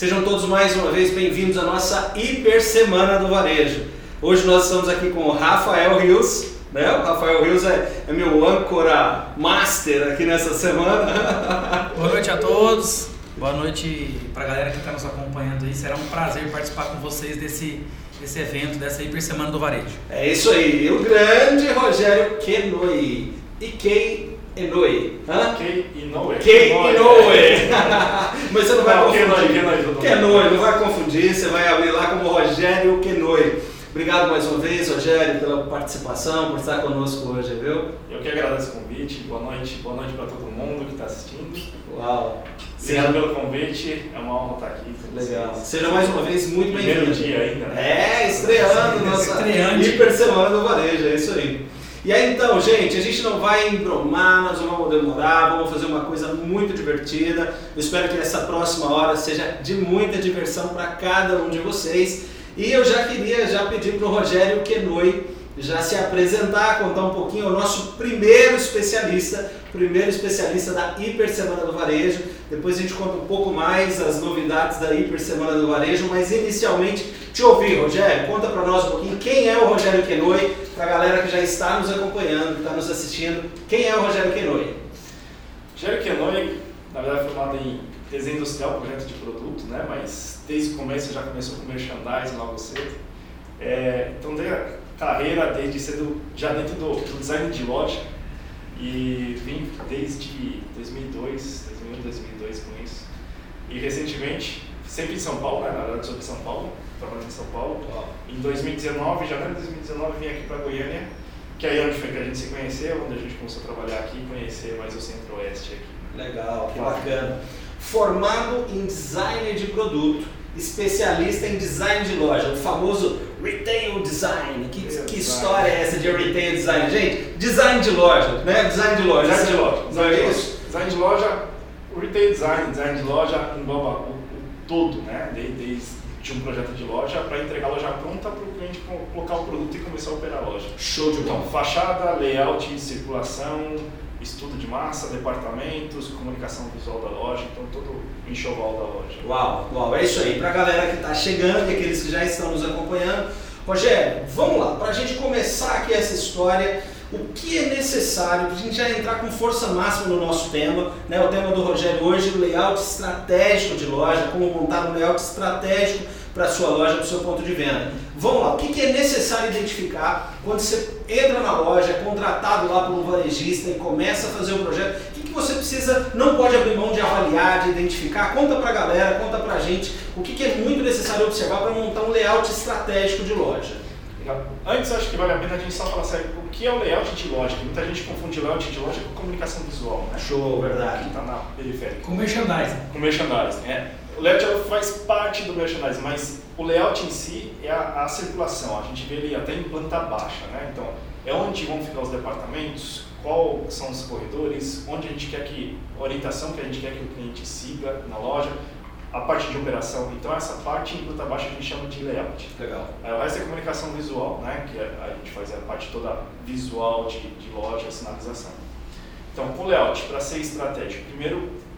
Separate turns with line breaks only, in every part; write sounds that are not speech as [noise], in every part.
Sejam todos mais uma vez bem-vindos à nossa Hiper Semana do Varejo. Hoje nós estamos aqui com o Rafael Rios, né? O Rafael Rios é, é meu âncora master aqui nessa semana. [laughs]
Boa noite a todos, boa noite para a galera que está nos acompanhando aí. Será um prazer participar com vocês desse, desse evento, dessa Hiper Semana do Varejo.
É isso aí, e o grande Rogério Kenoi. Ikei Inoue. Hã?
Kei Inoue.
Kei Inoue. Mas você não vai
Não,
confundir.
Kenoi,
não vai confundir, você vai abrir lá como Rogério Kenoi. Obrigado mais uma vez, Rogério, pela participação, por estar conosco hoje, viu?
Eu que agradeço o convite. Boa noite, boa noite para todo mundo que está assistindo.
Uau!
Obrigado pelo convite. É uma honra estar aqui
Legal.
vocês.
Seja mais uma vez muito
Primeiro
bem-vindo.
dia ainda, né?
É, estreando [laughs] nossa
Estreante.
hiper semana do varejo, é isso aí. E aí então, gente, a gente não vai embromar, nós não vamos demorar, vamos fazer uma coisa muito divertida. Eu espero que essa próxima hora seja de muita diversão para cada um de vocês. E eu já queria já pedir para o Rogério Kenoi já se apresentar, contar um pouquinho o nosso primeiro especialista, primeiro especialista da Hiper Semana do Varejo. Depois a gente conta um pouco mais as novidades da Hiper Semana do Varejo, mas inicialmente te ouvir, Rogério, conta para nós um pouquinho quem é o Rogério Kenoi, para a galera que já está nos acompanhando, está nos assistindo, quem é o Rogério Kenoi?
Gero Kenoi, na verdade, formado em desenho industrial, projeto de produto, né? Mas desde o começo já começou com merchandising logo cedo. É, então, dei a carreira desde cedo já dentro do, do design de loja e vim desde 2002, 2001, 2002 com isso. E recentemente, sempre em São Paulo, né? Na verdade, sou de São Paulo, trabalhando em São Paulo. Em 2019, janeiro de 2019, vim aqui para Goiânia, que aí é onde foi que a gente se conheceu, onde a gente começou a trabalhar aqui e conhecer mais o Centro-Oeste aqui.
Legal, que bacana. Formado em design de produto, especialista em design de loja, o famoso retail design. Que, que história é essa de retail design? Gente, design de loja, né? Design de loja.
Design de loja.
Não
Design de
é
loja. Design de loja, o retail design, design de loja engloba o, o todo, né? De- Desde de um projeto de loja para entregar a loja pronta para o cliente co- colocar o produto e começar a operar a loja.
Show de
Então,
bola.
fachada, layout, circulação, estudo de massa, departamentos, comunicação visual da loja, então todo o enxoval da loja.
Uau, uau, é isso aí. Pra galera que está chegando e aqueles que já estão nos acompanhando. Rogério, vamos lá, para a gente começar aqui essa história, o que é necessário para a gente já entrar com força máxima no nosso tema, né? O tema do Rogério hoje, o layout estratégico de loja, como montar um layout estratégico para a sua loja, para o seu ponto de venda. Vamos lá, o que que é necessário identificar quando você entra na loja, é contratado lá por um varejista e começa a fazer o projeto? O que, que você precisa, não pode abrir mão de avaliar, de identificar? Conta para a galera, conta para a gente o que, que é muito necessário observar para montar um layout estratégico de loja.
Legal. Antes, acho que vale a pena a gente só falar sério, o que é o layout de loja? Que muita gente confunde layout de loja com comunicação visual, né?
Show, verdade.
Que está na periférica.
Com merchandising.
Com merchandising, é. O layout ela faz parte do merchandising, mas o layout em si é a, a circulação. A gente vê ele até em planta baixa, né? Então, é onde vão ficar os departamentos, qual são os corredores, onde a gente quer que, a orientação que a gente quer que o cliente siga na loja, a parte de operação. Então, essa parte em planta baixa a gente chama de layout.
Legal.
Aí o resto é comunicação visual, né? Que a, a gente faz a parte toda visual de, de loja, sinalização. Então, o layout, para ser estratégico, primeiro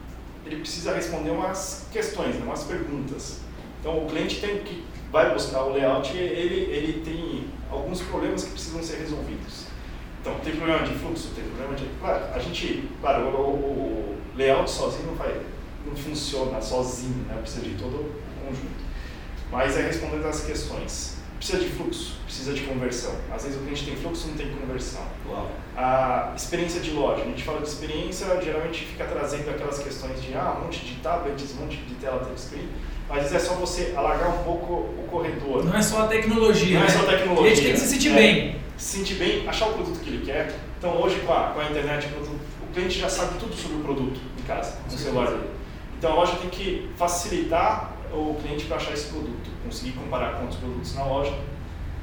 ele precisa responder umas questões, né? umas perguntas. Então, o cliente tem que vai buscar o layout, ele ele tem alguns problemas que precisam ser resolvidos. Então, tem problema de fluxo, tem problema de, claro, a gente, claro, o, o layout sozinho não vai, não funciona sozinho, né? Precisa de todo o conjunto. Mas é respondendo as questões. Precisa de fluxo, precisa de conversão. Às vezes o cliente tem fluxo, não tem conversão.
Uau.
A experiência de loja. A gente fala de experiência, geralmente fica trazendo aquelas questões de ah, um monte de tablets, um monte de tela touchscreen. Às vezes é só você alargar um pouco o corredor.
Não é só a tecnologia,
Não é
né?
só tecnologia.
O cliente tem que se sentir
É.
bem.
Se sentir bem, achar o produto que ele quer. Então hoje com a, com a internet, o produto- o cliente já sabe tudo sobre o produto em casa, no celular dele. Então a loja tem que facilitar o cliente para achar esse produto, conseguir comparar com outros produtos na loja,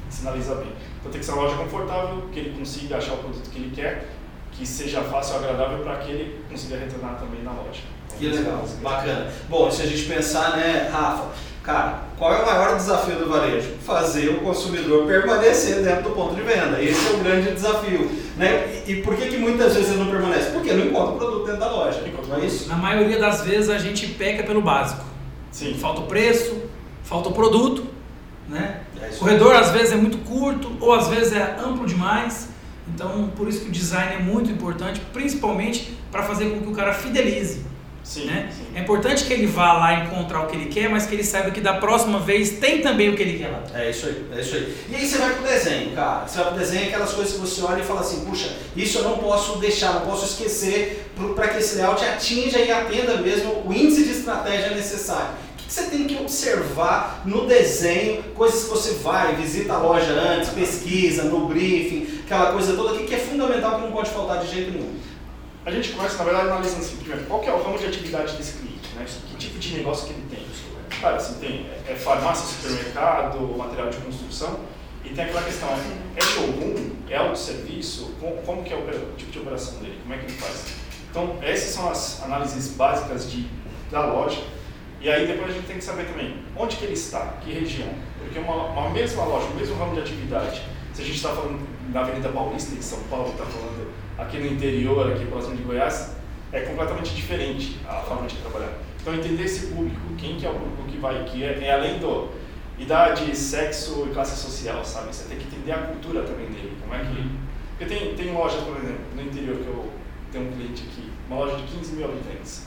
sinalizar bem. Então tem que ser uma loja confortável, que ele consiga achar o produto que ele quer, que seja fácil e agradável para que ele consiga retornar também na loja. Então,
Que
é
legal, bacana. Bom, se a gente pensar, né, Rafa, cara, qual é o maior desafio do varejo? Fazer o consumidor permanecer dentro do ponto de venda. Esse é o grande desafio. Né? E, e por que, que muitas vezes ele não permanece? Porque não encontra o produto dentro da loja. Não é isso?
Na maioria das vezes a gente peca pelo básico.
Sim.
Falta o preço, falta o produto, né?
É
O corredor às vezes é muito curto ou às vezes é amplo demais. Então, por isso que o design é muito importante, principalmente para fazer com que o cara fidelize.
Sim,
Né?
sim.
É importante que ele vá lá encontrar o que ele quer, mas que ele saiba que da próxima vez tem também o que ele quer lá.
É isso aí, é isso aí. E aí você vai pro desenho, cara. Você vai pro desenho, aquelas coisas que você olha e fala assim, puxa, isso eu não posso deixar, não posso esquecer para que esse layout atinja e atenda mesmo o índice de estratégia necessário. O que você tem que observar no desenho, coisas que você vai, visita a loja antes, pesquisa, no briefing, aquela coisa toda aqui que é fundamental que não pode faltar de jeito nenhum.
A gente começa, na verdade, analisando assim, primeiro, qual é o ramo de atividade desse cliente, né? Que tipo de negócio que ele tem. Cara, assim, tem é farmácia, supermercado, material de construção, e tem aquela questão, é showroom, é autosserviço, como, como que é o tipo de operação dele, como é que ele faz. Então, essas são as análises básicas de, da loja, e aí depois a gente tem que saber também onde que ele está, que região. Porque uma, uma mesma loja, o mesmo ramo de atividade, se a gente está falando na Avenida Paulista, em São Paulo, está falando aqui no interior, aqui próximo de Goiás, é completamente diferente a forma de trabalhar. Então entender esse público, quem que é o público que vai, que é, é além do idade, sexo e classe social, sabe? Você tem que entender a cultura também dele, como é que... Porque tem, tem lojas, por exemplo, no interior que eu tenho um cliente aqui, uma loja de 15 mil habitantes.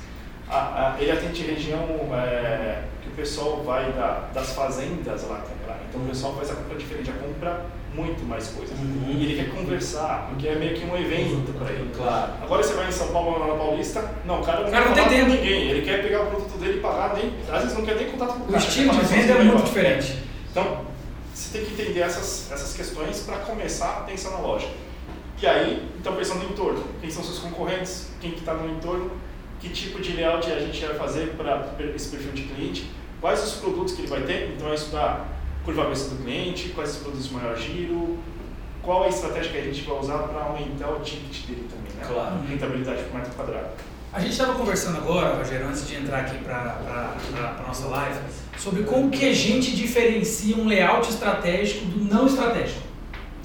A- a- ele atende região é, que o pessoal vai da- das fazendas lá comprar. Então o pessoal faz a compra diferente, a compra muito mais coisas.
Uhum.
E ele quer conversar, porque é meio que um evento para ele.
Claro.
Agora você vai em São Paulo, na Paulista, não, o cara não
O cara não tem tempo.
ninguém. Ele quer pegar o produto dele e pagar, nem, às vezes não quer nem contato com o
O
cara.
estilo
quer
de venda é muito
agora.
diferente.
Então, você tem que entender essas, essas questões para começar a pensar na loja. E aí, então pensando no entorno, quem são seus concorrentes, quem que está no entorno, que tipo de layout a gente vai fazer para esse perfil de cliente, quais os produtos que ele vai ter, então é estudar curva cabeça do cliente, quais os produtos de maior giro, qual a estratégia que a gente vai usar para aumentar o ticket dele também, né?
Claro.
Rentabilidade por metro quadrado.
A gente estava conversando agora, Rogério, antes de entrar aqui para a nossa live, sobre como que a gente diferencia um layout estratégico do não estratégico.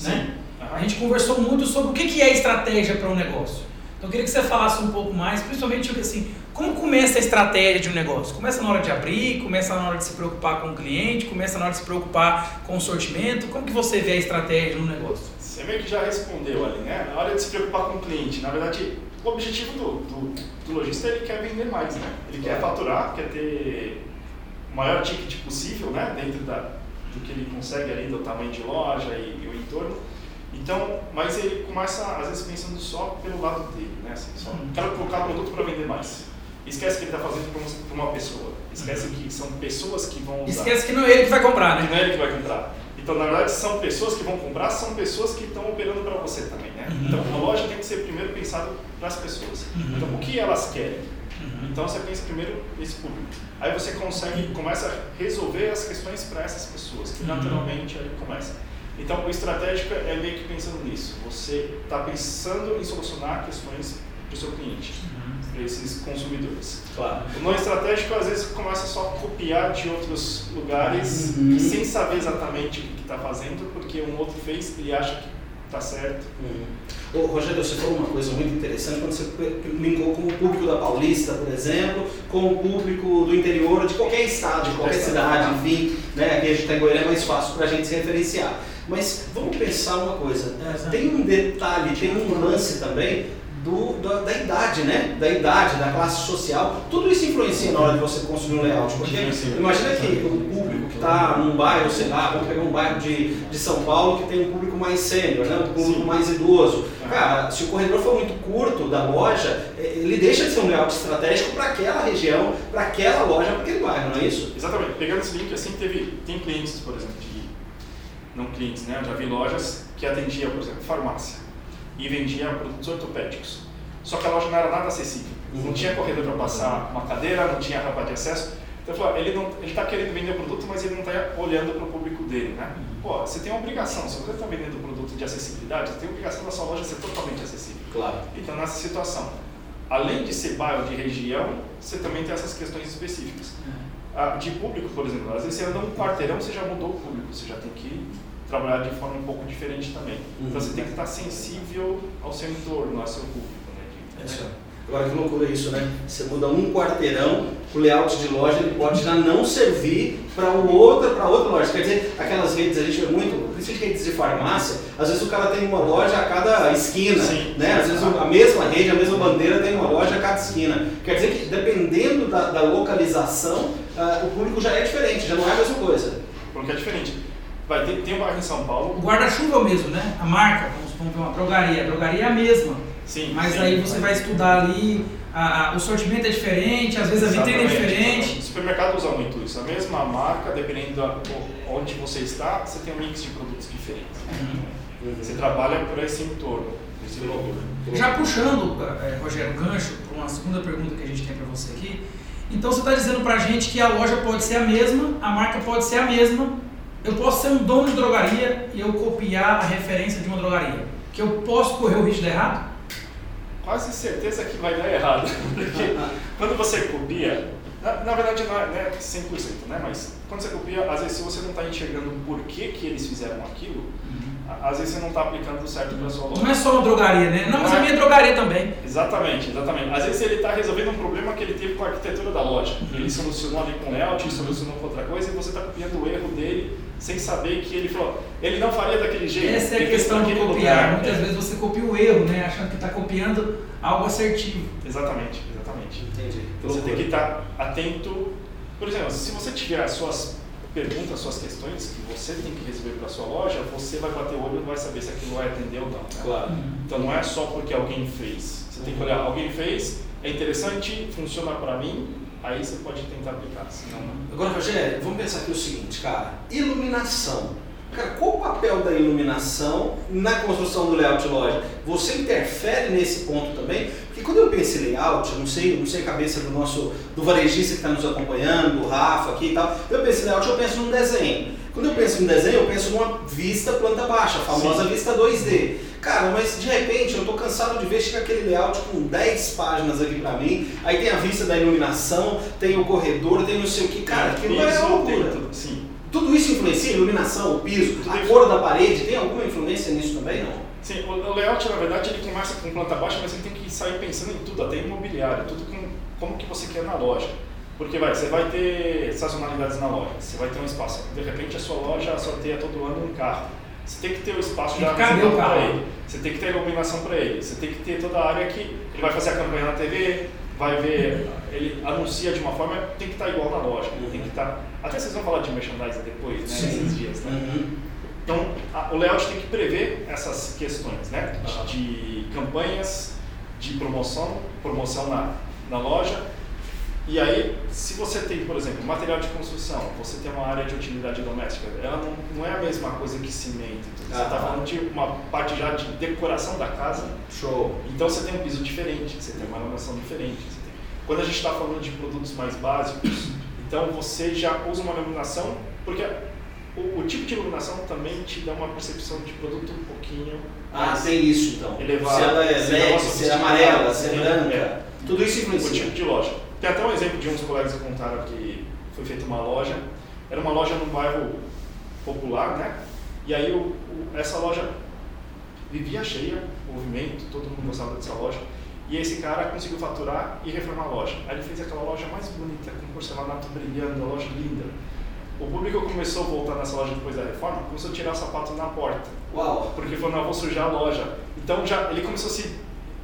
Né? A gente conversou muito sobre o que que é estratégia para um negócio. Então eu queria que você falasse um pouco mais, principalmente assim, como começa a estratégia de um negócio? Começa na hora de abrir, começa na hora de se preocupar com o cliente, começa na hora de se preocupar com o sortimento. Como que você vê a estratégia no negócio?
Você meio que já respondeu ali, né? Na hora de se preocupar com o cliente, na verdade, o objetivo do, do, do lojista ele quer vender mais, né? Ele quer faturar, quer ter o maior ticket possível, né? Dentro da, do que ele consegue ali, do tamanho de loja e, e o entorno. Então, mas ele começa, às vezes, pensando só pelo lado dele, né? Assim, só, quero colocar produto para vender mais. Esquece que ele está fazendo para uma pessoa. Esquece que são pessoas que vão usar.
Esquece que não é ele que vai comprar,
Que
né?
não é ele que vai comprar. Então, na verdade, são pessoas que vão comprar, são pessoas que estão operando para você também, né?
Uhum.
Então, a loja tem que ser primeiro pensado para as pessoas.
Uhum.
Então, o que elas querem?
Uhum.
Então, você pensa primeiro nesse público. Aí você consegue, começa a resolver as questões para essas pessoas, que
Uhum.
naturalmente aí começa. Então, o estratégico é meio que pensando nisso. Você está pensando em solucionar questões para o seu cliente, esses consumidores.
Claro.
O não estratégico às vezes começa só a copiar de outros lugares
Uhum.
sem saber exatamente o que está fazendo, porque um outro fez e acha que está certo.
Ô, Rogério, você falou uma coisa muito interessante quando você linkou com o público da Paulista, por exemplo, com o público do interior de qualquer estado, de qualquer cidade, enfim, né? Aqui a gente está em Goiânia é mais fácil para a gente se referenciar. Mas vamos pensar uma coisa, tem um detalhe, tem um lance também do, da, da idade, né? Da idade, da classe social. Tudo isso influencia na hora de você construir um layout. Porque imagina que o público que está num bairro, sei lá, vamos pegar um bairro de, de São Paulo que tem um público mais sênior, né? um público
Sim.
mais idoso. Cara, se o corredor for muito curto da loja, eh, ele deixa de ser um layout estratégico para aquela região, para aquela loja, para aquele bairro, não é isso?
Exatamente. Pegando esse link, assim, teve, tem clientes, por exemplo, de, não clientes, né? Eu já vi lojas que atendiam, por exemplo, farmácia e vendia produtos ortopédicos. Só que a loja não era nada acessível. Não tinha corredor para passar uma cadeira, não tinha rampa de acesso. Então eu falei, ele está querendo vender produto, mas ele não está olhando para o público dele, né? Pô, você tem uma obrigação. Se você está vendendo produto de acessibilidade, você tem a obrigação da sua loja ser totalmente acessível.
Claro.
Então, nessa situação, além de ser bairro de região, você também tem essas questões específicas. Ah, De público, por exemplo, às vezes você anda um quarteirão, você já mudou o público, você já tem que trabalhar de forma um pouco diferente também. Então,
Uhum.
você tem que estar sensível ao seu entorno, ao seu público. Né?
É isso. Agora que loucura isso, né? Você muda um quarteirão, o layout de loja ele pode já não servir para outra, para outra loja. Quer dizer, aquelas redes a gente vê muito, principalmente redes de farmácia, às vezes o cara tem uma loja a cada esquina, Sim, né? Às vezes a mesma rede, a mesma bandeira tem uma loja a cada esquina. Quer dizer que dependendo da, da localização, uh, o público já é diferente, já não é a mesma coisa.
Porque é diferente. Vai ter, tem um bairro em São Paulo.
O guarda-chuva é o mesmo, né? A marca, vamos ver uma drogaria. A drogaria é a mesma.
Sim.
Mas
sim,
aí você vai estudar ali, a, a, o sortimento é diferente, às vezes a vitrine é diferente.
O supermercado usa muito isso. A mesma marca, dependendo de onde você está, você tem um mix de produtos diferentes. Uhum. Você trabalha por esse entorno, esse valor.
Já puxando, é, Rogério, gancho para uma segunda pergunta que a gente tem para você aqui. Então você está dizendo para a gente que a loja pode ser a mesma, a marca pode ser a mesma, eu posso ser um dono de drogaria e eu copiar a referência de uma drogaria. Que eu posso correr o risco de errado?
Quase certeza que vai dar errado. Porque quando você copia, na, na verdade não é, não é 100%, né? mas quando você copia, às vezes se você não está enxergando por que, que eles fizeram aquilo, às vezes você não está aplicando certo para sua loja.
Não é só uma drogaria, né? Não, mas a minha drogaria também.
Exatamente, exatamente. Às vezes ele está resolvendo um problema que ele teve com a arquitetura da loja. Uhum. Ele solucionou ali com layout, ele solucionou com outra coisa e você está copiando o erro dele sem saber que ele falou, ele não faria daquele jeito.
Essa é a questão de copiar. Lugar. Muitas é. vezes você copia o erro, né? Achando que está copiando algo assertivo.
Exatamente, exatamente.
Entendi.
Você tem que estar tá atento. Por exemplo, se você tiver as suas pergunta suas questões que você tem que resolver para a sua loja, você vai bater o olho e vai saber se aquilo vai atender ou não. Né?
Claro.
Então não é só porque alguém fez. Você tem que olhar, alguém fez, é interessante, funciona para mim, aí você pode tentar aplicar. Senão
não. Agora, Rogério, vamos pensar aqui o seguinte, cara. Iluminação. Cara, qual o papel da iluminação na construção do layout loja? Você interfere nesse ponto também? Porque quando eu penso em layout, não sei, não sei a cabeça do nosso do varejista que está nos acompanhando, do Rafa aqui e tal. Eu penso em layout, eu penso num desenho. Quando eu penso em desenho, eu penso numa vista planta baixa, a famosa Sim. vista 2D. Cara, mas de repente eu estou cansado de ver chegar aquele layout com 10 páginas aqui para mim, aí tem a vista da iluminação, tem o corredor, tem não sei o que. Cara, aquilo é loucura.
Sim.
Tudo isso influencia? A iluminação, o piso, Tudo a cor da parede, tem alguma influência nisso também? Não?
Sim, o layout, na verdade, ele começa com planta baixa, mas ele tem que sair pensando em tudo, até imobiliário, tudo com como que você quer na loja. Porque vai, você vai ter sazonalidades na loja, você vai ter um espaço. De repente a sua loja sorteia todo ano um carro. Você tem que ter o espaço já
reservado para
ele. Você tem que ter iluminação para ele. Você tem que ter toda a área que ele vai fazer a campanha na TV, vai ver, ele anuncia de uma forma, tem que estar igual na loja. Tem que estar. Até vocês vão falar de merchandising depois, né? Sim. Nesses dias, né? Uhum. Então, a, o layout tem que prever essas questões, né? De, de campanhas, de promoção, promoção na, na loja. E aí, se você tem, por exemplo, material de construção, você tem uma área de utilidade doméstica, ela não, não é a mesma coisa que cimento. Então, você está ah, falando de uma parte já de decoração da casa.
Show.
Então você tem um piso diferente, você tem uma iluminação diferente. Tem... Quando a gente está falando de produtos mais básicos, então você já usa uma iluminação, porque o, o, tipo de iluminação também te dá uma percepção de produto um pouquinho.
Ah, tem isso então.
Elevado.
Se ela é LED, se é amarela, se é branca. É. Tudo isso influencia.
O tipo de loja. Tem até um exemplo de uns colegas que contaram que foi feita uma loja. Era uma loja num bairro popular, né? E aí o, o, essa loja vivia cheia, movimento, todo mundo gostava dessa loja. E esse cara conseguiu faturar e reformar a loja. Aí ele fez aquela loja mais bonita, com porcelanato brilhando, a loja linda. O público começou a voltar nessa loja depois da reforma, começou a tirar o sapato na porta.
Uau!
Porque falou, não, vou sujar a loja. Então já ele começou a se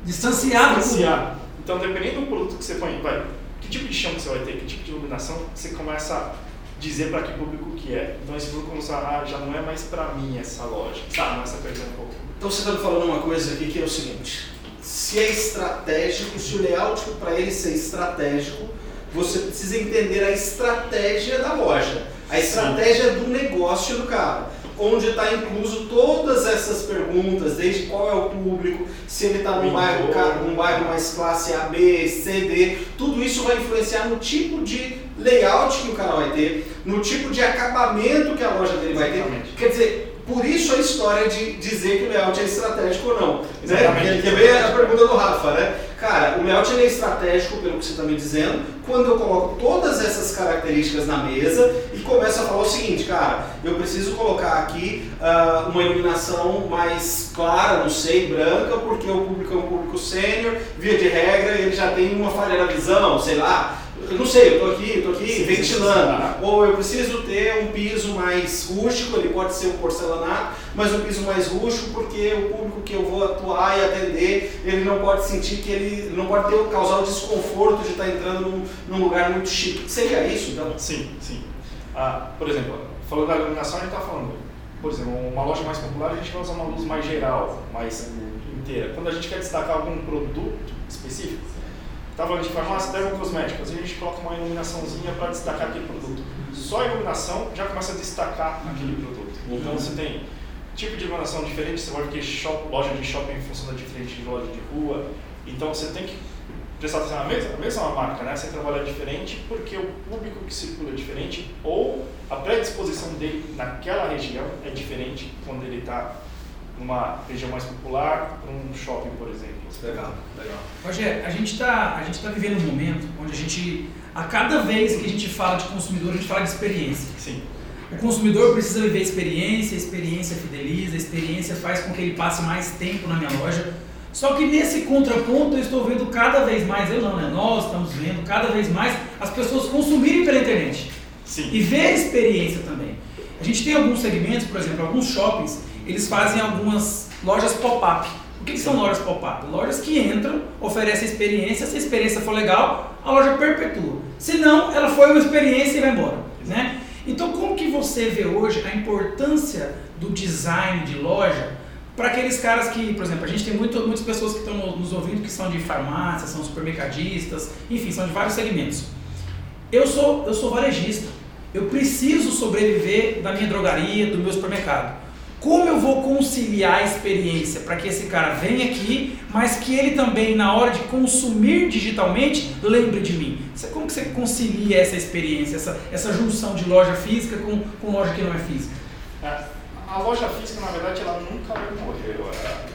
distanciar.
distanciar. Então, dependendo do produto que você põe, vai, que tipo de chão que você vai ter, que tipo de iluminação, você começa a dizer para que público que é. Então, esse público começa a, ah, já não é mais para mim essa loja. Tá. Começa a perder um pouco.
Então, você está me falando uma coisa aqui que é o seguinte, se é estratégico, se o layout para ele ser estratégico, você precisa entender a estratégia da loja, a estratégia Sim. do negócio do cara onde está incluso todas essas perguntas, desde qual é o público, se ele está num bairro, num bairro mais classe A, B, C, D, tudo isso vai influenciar no tipo de layout que o cara vai ter, no tipo de acabamento que a loja dele vai ter. Quer dizer, por isso a história de dizer que o layout é estratégico ou não. Né? Que é bem a pergunta do Rafa, né? Cara, o layout é estratégico, pelo que você está me dizendo, quando eu coloco todas essas características na mesa e começo a falar o seguinte, cara, eu preciso colocar aqui uh, uma iluminação mais clara, não sei, branca, porque o público é um público sênior, via de regra, ele já tem uma falha na visão, sei lá, eu não sei, eu tô aqui, tô aqui sim, ventilando. Sim, sim. Ou eu preciso ter um piso mais rústico, ele pode ser um porcelanato, mas um piso mais rústico porque o público que eu vou atuar e atender, ele não pode sentir que ele não pode ter causar o desconforto de estar entrando num, num lugar muito chique. Seria isso, então?
Sim, sim. Ah, por exemplo, falando da iluminação, a gente está falando, por exemplo, uma loja mais popular, a gente vai usar uma luz mais geral, mais inteira. Quando a gente quer destacar algum produto específico, Está falando de farmácia, dermocosméticos, a gente coloca uma iluminaçãozinha para destacar aquele produto. Só a iluminação já começa a destacar aquele produto. Uhum. Então você tem tipo de iluminação diferente, você pode ter shop, loja de shopping funciona diferente de loja de rua. Então você tem que prestar atenção na mesma, na mesma marca, né? Você trabalha diferente porque o público que circula é diferente ou a predisposição dele naquela região é diferente quando ele está numa região mais popular para um shopping, por exemplo.
Legal, legal.
Rogério, a gente está tá vivendo um momento onde a gente, a cada vez que a gente fala de consumidor, a gente fala de experiência.
Sim.
O consumidor precisa viver experiência, a experiência fideliza, a experiência faz com que ele passe mais tempo na minha loja. Só que nesse contraponto eu estou vendo cada vez mais, eu não, né? Nós estamos vendo cada vez mais as pessoas consumirem pela internet.
Sim.
E ver a experiência também. A gente tem alguns segmentos, por exemplo, alguns shoppings eles fazem algumas lojas pop-up. O que, que são lojas pop-up? Lojas que entram, oferecem experiência, se a experiência for legal, a loja perpetua. Se não, ela foi uma experiência e vai embora. Né? Então, como que você vê hoje a importância do design de loja para aqueles caras que, por exemplo, a gente tem muito, muitas pessoas que estão nos ouvindo que são de farmácia, são supermercadistas, enfim, são de vários segmentos. Eu sou, eu sou varejista. Eu preciso sobreviver da minha drogaria, do meu supermercado. Como eu vou conciliar a experiência para que esse cara venha aqui, mas que ele também, na hora de consumir digitalmente, lembre de mim? Como que você concilia essa experiência, essa, essa junção de loja física com, com loja que não é física?
É, a loja física, na verdade, ela nunca vai morrer.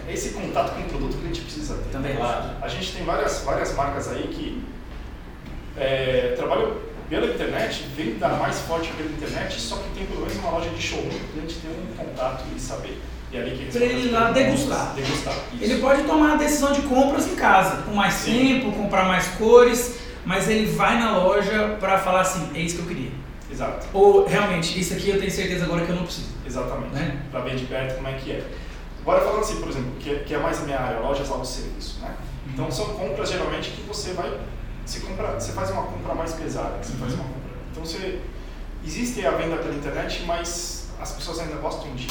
É, esse contato com o produto que a gente precisa ter.
Também.
A gente tem várias, várias marcas aí que é, trabalham pela internet, vem dar mais forte pela internet, só que tem pelo menos uma loja de showroom para a gente ter um contato e saber. E é ali que
Para ele ir lá degustar.
degustar
ele pode tomar a decisão de compras em casa, com mais Sim. tempo, comprar mais cores, mas ele vai na loja para falar assim, é isso que eu queria.
Exato.
Ou realmente, isso aqui eu tenho certeza agora que eu não preciso.
Exatamente. Né? Para ver de perto como é que é. Agora falando assim, por exemplo, que, que é mais a minha área, lojas auto-serviço. Né? Então são compras geralmente que você vai você, compra, você faz uma compra mais pesada. Você faz uma compra. Então você, existe a venda pela internet, mas as pessoas ainda gostam de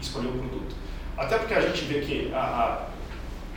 escolher o produto. Até porque a gente vê que a, a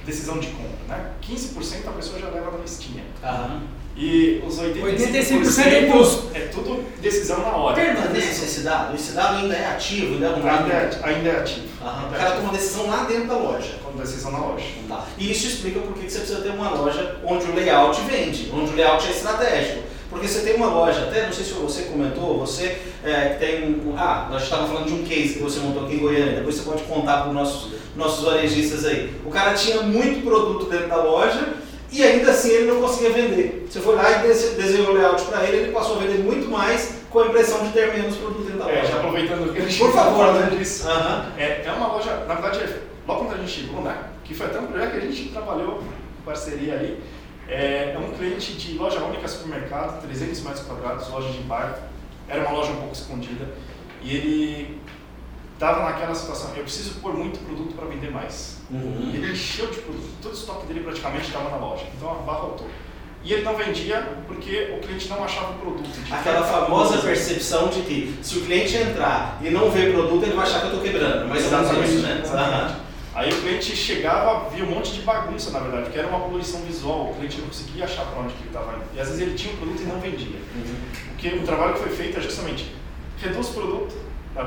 decisão de compra, né? 15% a pessoa já leva na listinha.
Uhum.
E os 85%, 85%
é impulso.
É tudo decisão na hora.
Permanece esse dado? Esse dado ainda é ativo, ainda é um
Ainda é, ainda é ativo.
Uhum. O cara toma decisão lá dentro da loja.
Toma decisão na loja.
Tá. E isso explica por que você precisa ter uma loja onde o layout vende, onde o layout é estratégico. Porque você tem uma loja, até não sei se você comentou, você é, que tem um. Ah, nós estávamos falando de um case que você montou aqui em Goiânia, depois você pode contar para os nossos, nossos varejistas aí. O cara tinha muito produto dentro da loja e ainda assim ele não conseguia vender. Você foi lá e desenhou o layout para ele, ele passou a vender muito mais com a impressão de ter menos produto dentro da
loja. É, já aproveitando que a gente
Por favor, né?
disso. Uhum. É, é uma loja, na verdade, logo quando a gente chegou, né? Que foi até um projeto que a gente trabalhou em parceria aí. É, é um cliente de loja única supermercado, 300 metros quadrados, loja de bairro. Era uma loja um pouco escondida. E ele estava naquela situação, eu preciso pôr muito produto para vender mais. Uhum. Ele encheu de produto, todo o estoque dele praticamente estava na loja, então abarrotou. E ele não vendia porque o cliente não achava o produto.
Aquela famosa percepção de que se o cliente entrar e não ver produto, ele vai achar que eu estou quebrando. Mas exatamente isso, né? Exatamente.
Aí o cliente chegava, via um monte de bagunça, na verdade, que era uma poluição visual, o cliente não conseguia achar para onde que ele estava indo. E às vezes ele tinha o produto e não vendia. Uhum. Porque o trabalho que foi feito é justamente reduz o produto, tá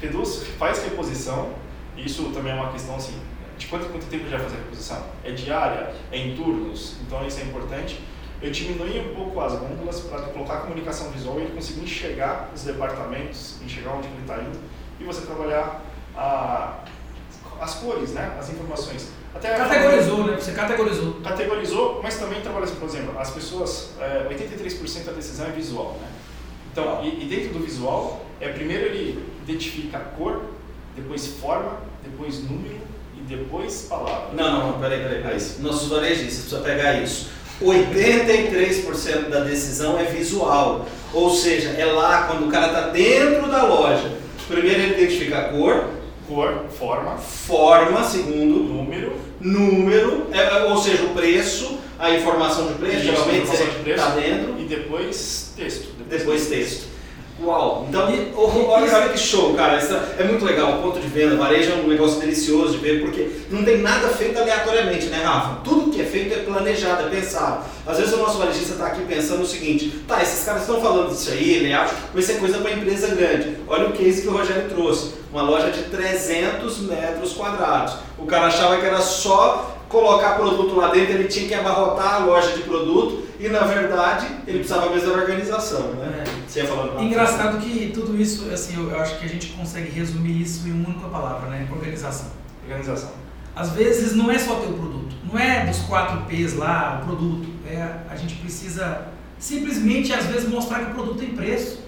reduz, faz reposição, isso também é uma questão assim, de quanto, quanto tempo já fazer a reposição? É diária? É em turnos? Então isso é importante. Eu diminui um pouco as gôndolas para colocar comunicação visual e ele conseguir enxergar os departamentos, enxergar onde ele está indo e você trabalhar a, as cores, né? as informações.
Até categorizou, né? Você categorizou.
Categorizou, mas também trabalha assim, por exemplo, as pessoas, é, 83% da decisão é visual. Né? Então, e, e, dentro do visual, é primeiro ele identifica a cor, depois forma, depois número e depois palavra.
Não, não, peraí, peraí, peraí. Nossos varejistas, precisa pegar isso. 83% da decisão é visual. Ou seja, é lá quando o cara está dentro da loja. Primeiro ele identifica a cor.
Cor, forma.
Forma, segundo.
Número.
Número, é, é ou seja, o preço, a informação de preço, Isso, geralmente você está dentro.
E depois texto.
Depois, depois texto. Uau! Então, e, olha, olha que show, cara. Isso é muito legal. O ponto de venda, varejo é um negócio delicioso de ver, porque não tem nada feito aleatoriamente, né, Rafa? Tudo que é feito é planejado, é pensado. Às vezes o nosso varejista está aqui pensando o seguinte: tá, esses caras estão falando disso aí, layout, vai ser coisa para empresa grande. Olha o case que o Rogério trouxe: uma loja de 300 metros quadrados. O cara achava que era só colocar produto lá dentro, ele tinha que abarrotar a loja de produto e na verdade ele precisava mesmo da organização, né?
É. Você ia falando Engraçado que tudo isso, assim, eu, eu acho que a gente consegue resumir isso em uma única palavra, né? Organização.
Organização.
Às vezes não é só ter o produto, não é dos quatro P's lá, o produto. É, a gente precisa simplesmente, às vezes, mostrar que o produto tem preço.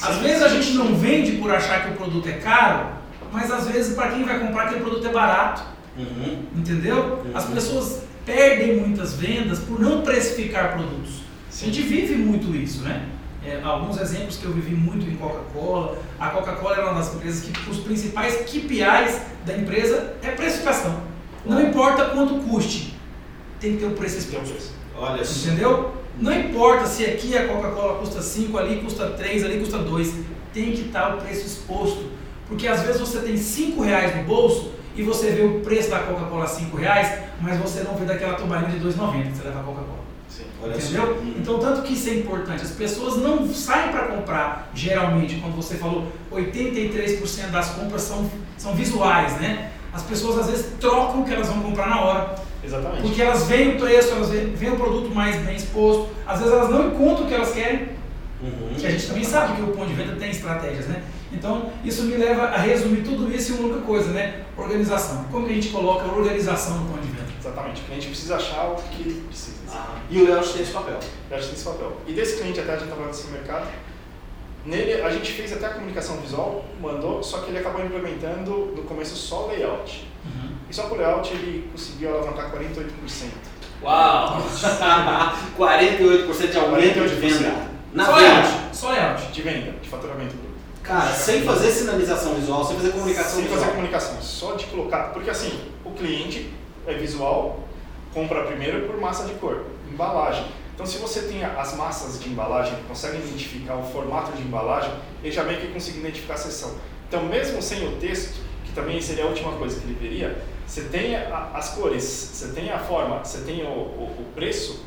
Às sim, vezes a gente não vende por achar que o produto é caro, mas às vezes para quem vai comprar aquele produto é barato. Uhum. Entendeu? Uhum. As pessoas perdem muitas vendas por não precificar produtos. Sim. A gente vive muito isso, né? É, alguns exemplos que eu vivi muito em Coca-Cola. A Coca-Cola era uma das empresas que os principais KPIs da empresa é precificação. Não importa quanto custe, tem que ter o preço exposto.
Olha
Entendeu? Não importa se aqui a Coca-Cola custa 5, ali custa 3, ali custa 2. Tem que estar o preço exposto. Porque às vezes você tem 5 reais no bolso e você vê o preço da Coca-Cola 5 reais, mas você não vê daquela tubaina de 2,90 que você leva a Coca-Cola. Entendeu? Então, tanto que isso é importante. As pessoas não saem para comprar, geralmente, quando você falou 83% das compras são, são visuais, né? As pessoas às vezes trocam o que elas vão comprar na hora.
Exatamente.
Porque elas veem o preço, elas veem, o produto mais bem exposto. Às vezes elas não encontram o que elas querem. Uhum. Que a gente também sabe que o ponto de venda tem estratégias, né? Então, isso me leva a resumir tudo isso em uma única coisa, né? Organização. Como que a gente coloca organização no ponto de venda?
Exatamente. O cliente precisa achar o que ele precisa.
Ah, e o Leosh tem esse papel.
O Leosh tem esse papel. E desse cliente até a gente estava falando desse mercado, nele a gente fez até a comunicação visual, mandou, só que ele acabou implementando no começo só o layout. Uhum. E só por layout ele conseguiu alavancar 48%.
Uau! [laughs] 48% de aumento de venda.
Na só layout. Só layout.
De venda, de faturamento.
Cara, sem fazer sinalização visual, sem fazer comunicação
sem
visual.
Sem fazer comunicação, só de colocar. Porque assim, o cliente é visual, compra primeiro por massa de cor, embalagem. Então, se você tem as massas de embalagem, consegue identificar o formato de embalagem, ele já meio que consegue identificar a seção. Então, mesmo sem o texto, que também seria a última coisa que ele veria, você tem a, as cores, você tem a forma, você tem o, o, o preço,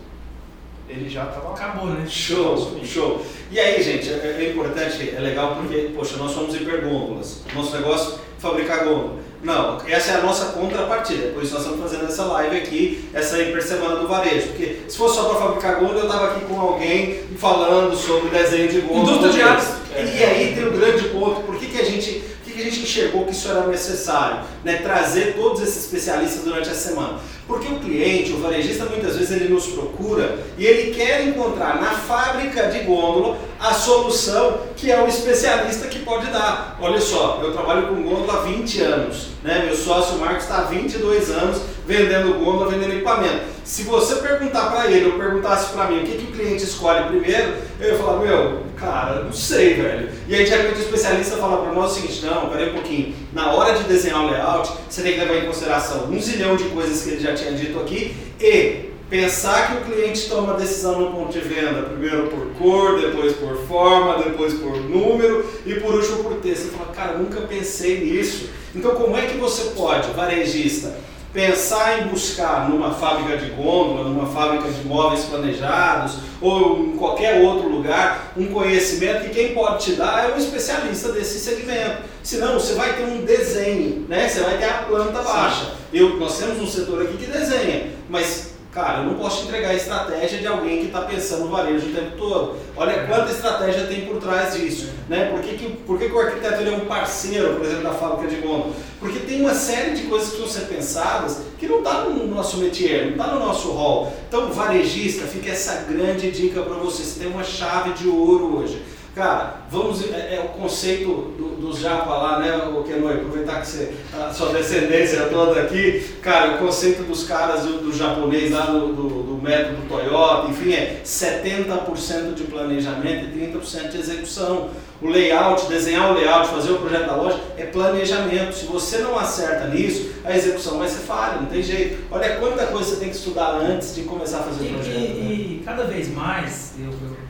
ele já estava.
Acabou, né?
Show, show. E aí, gente, é, é, importante, é legal porque, poxa, nós somos hipergôndolas. Nosso negócio é fabricar gôndola. Não, essa é a nossa contrapartida. Por isso nós estamos fazendo essa live aqui, essa hiper semana do varejo. Porque se fosse só para fabricar gôndola, eu estava aqui com alguém falando sobre desenho de gôndola.
Indústria de arte.
E aí tem o um grande ponto, por que, que a gente que a gente enxergou que isso era necessário? Né? Trazer todos esses especialistas durante a semana. Porque o cliente, o varejista, muitas vezes ele nos procura e ele quer encontrar na fábrica de gôndola a solução que é o especialista que pode dar. Olha só, eu trabalho com gôndola há 20 anos, né? meu sócio Marcos está há 22 anos vendendo gôndola, vendendo equipamento. Se você perguntar para ele ou perguntasse para mim o que, que o cliente escolhe primeiro, eu ia falar, meu, cara, não sei, velho. E aí, de repente, o especialista fala para nós o seguinte: não, peraí um pouquinho. Na hora de desenhar o layout, você tem que levar em consideração um zilhão de coisas que ele já tinha dito aqui e pensar que o cliente toma decisão no ponto de venda, primeiro por cor, depois por forma, depois por número e por último por texto. Você fala, cara, nunca pensei nisso. Então, como é que você pode, varejista, pensar em buscar numa fábrica de gôndola, numa fábrica de móveis planejados ou em qualquer outro lugar um conhecimento que quem pode te dar é um especialista desse segmento. Senão você vai ter um desenho, né? Você vai ter a planta baixa. Eu, nós temos um setor aqui que desenha, mas Cara, eu não posso te entregar a estratégia de alguém que está pensando no varejo o tempo todo. Olha quanta estratégia tem por trás disso. Né? Por, que, que, por que, que o arquiteto é um parceiro, por exemplo, da fábrica de Gonda? Porque tem uma série de coisas que precisam ser pensadas que não está no nosso métier, não está no nosso hall. Então, varejista, fica essa grande dica para você. Você tem uma chave de ouro hoje. Cara, vamos, é, é o conceito do, do Japa lá, né, o Kenoi, aproveitar que você, a sua descendência toda aqui, cara, o conceito dos caras do, do japonês lá do, do, do, método Toyota, enfim, é 70% de planejamento e 30% de execução. O layout, desenhar o layout, fazer o projeto da loja é planejamento. Se você não acerta nisso, a execução vai ser falha, não tem jeito. Olha quanta coisa você tem que estudar antes de começar a fazer
e,
o projeto.
E, né? e cada vez mais, eu, eu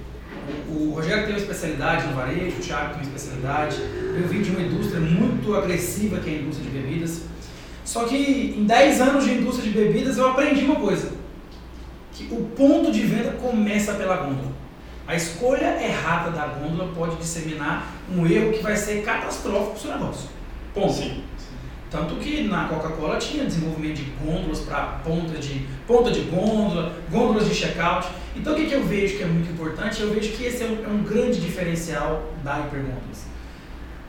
o Rogério tem uma especialidade no varejo, o Thiago tem uma especialidade. Eu vim de uma indústria muito agressiva que é a indústria de bebidas. Só que em 10 anos de indústria de bebidas eu aprendi uma coisa. Que o ponto de venda começa pela gôndola. A escolha errada da gôndola pode disseminar um erro que vai ser catastrófico para o seu negócio. Ponto. Sim. Tanto que na Coca-Cola tinha desenvolvimento de gôndolas para ponta de, ponta de gôndola, gôndolas de checkout. Então o que, que eu vejo que é muito importante? Eu vejo que esse é um, é um grande diferencial da Hipergôndolas.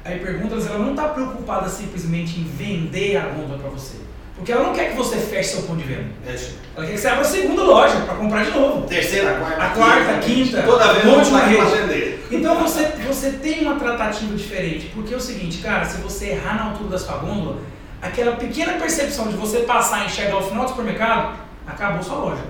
A Hipergôndolas ela não está preocupada simplesmente em vender a gôndola para você. Porque ela não quer que você feche seu ponto de venda.
Deixa.
Ela quer que você abra a segunda loja para comprar de novo.
Terceira, quarta,
a quarta, quinta, quinta
toda vez
monte
vai vender.
Então você, você tem uma tratativa diferente. Porque é o seguinte, cara, se você errar na altura da sua gôndola, aquela pequena percepção de você passar e chegar ao final do supermercado, acabou sua loja.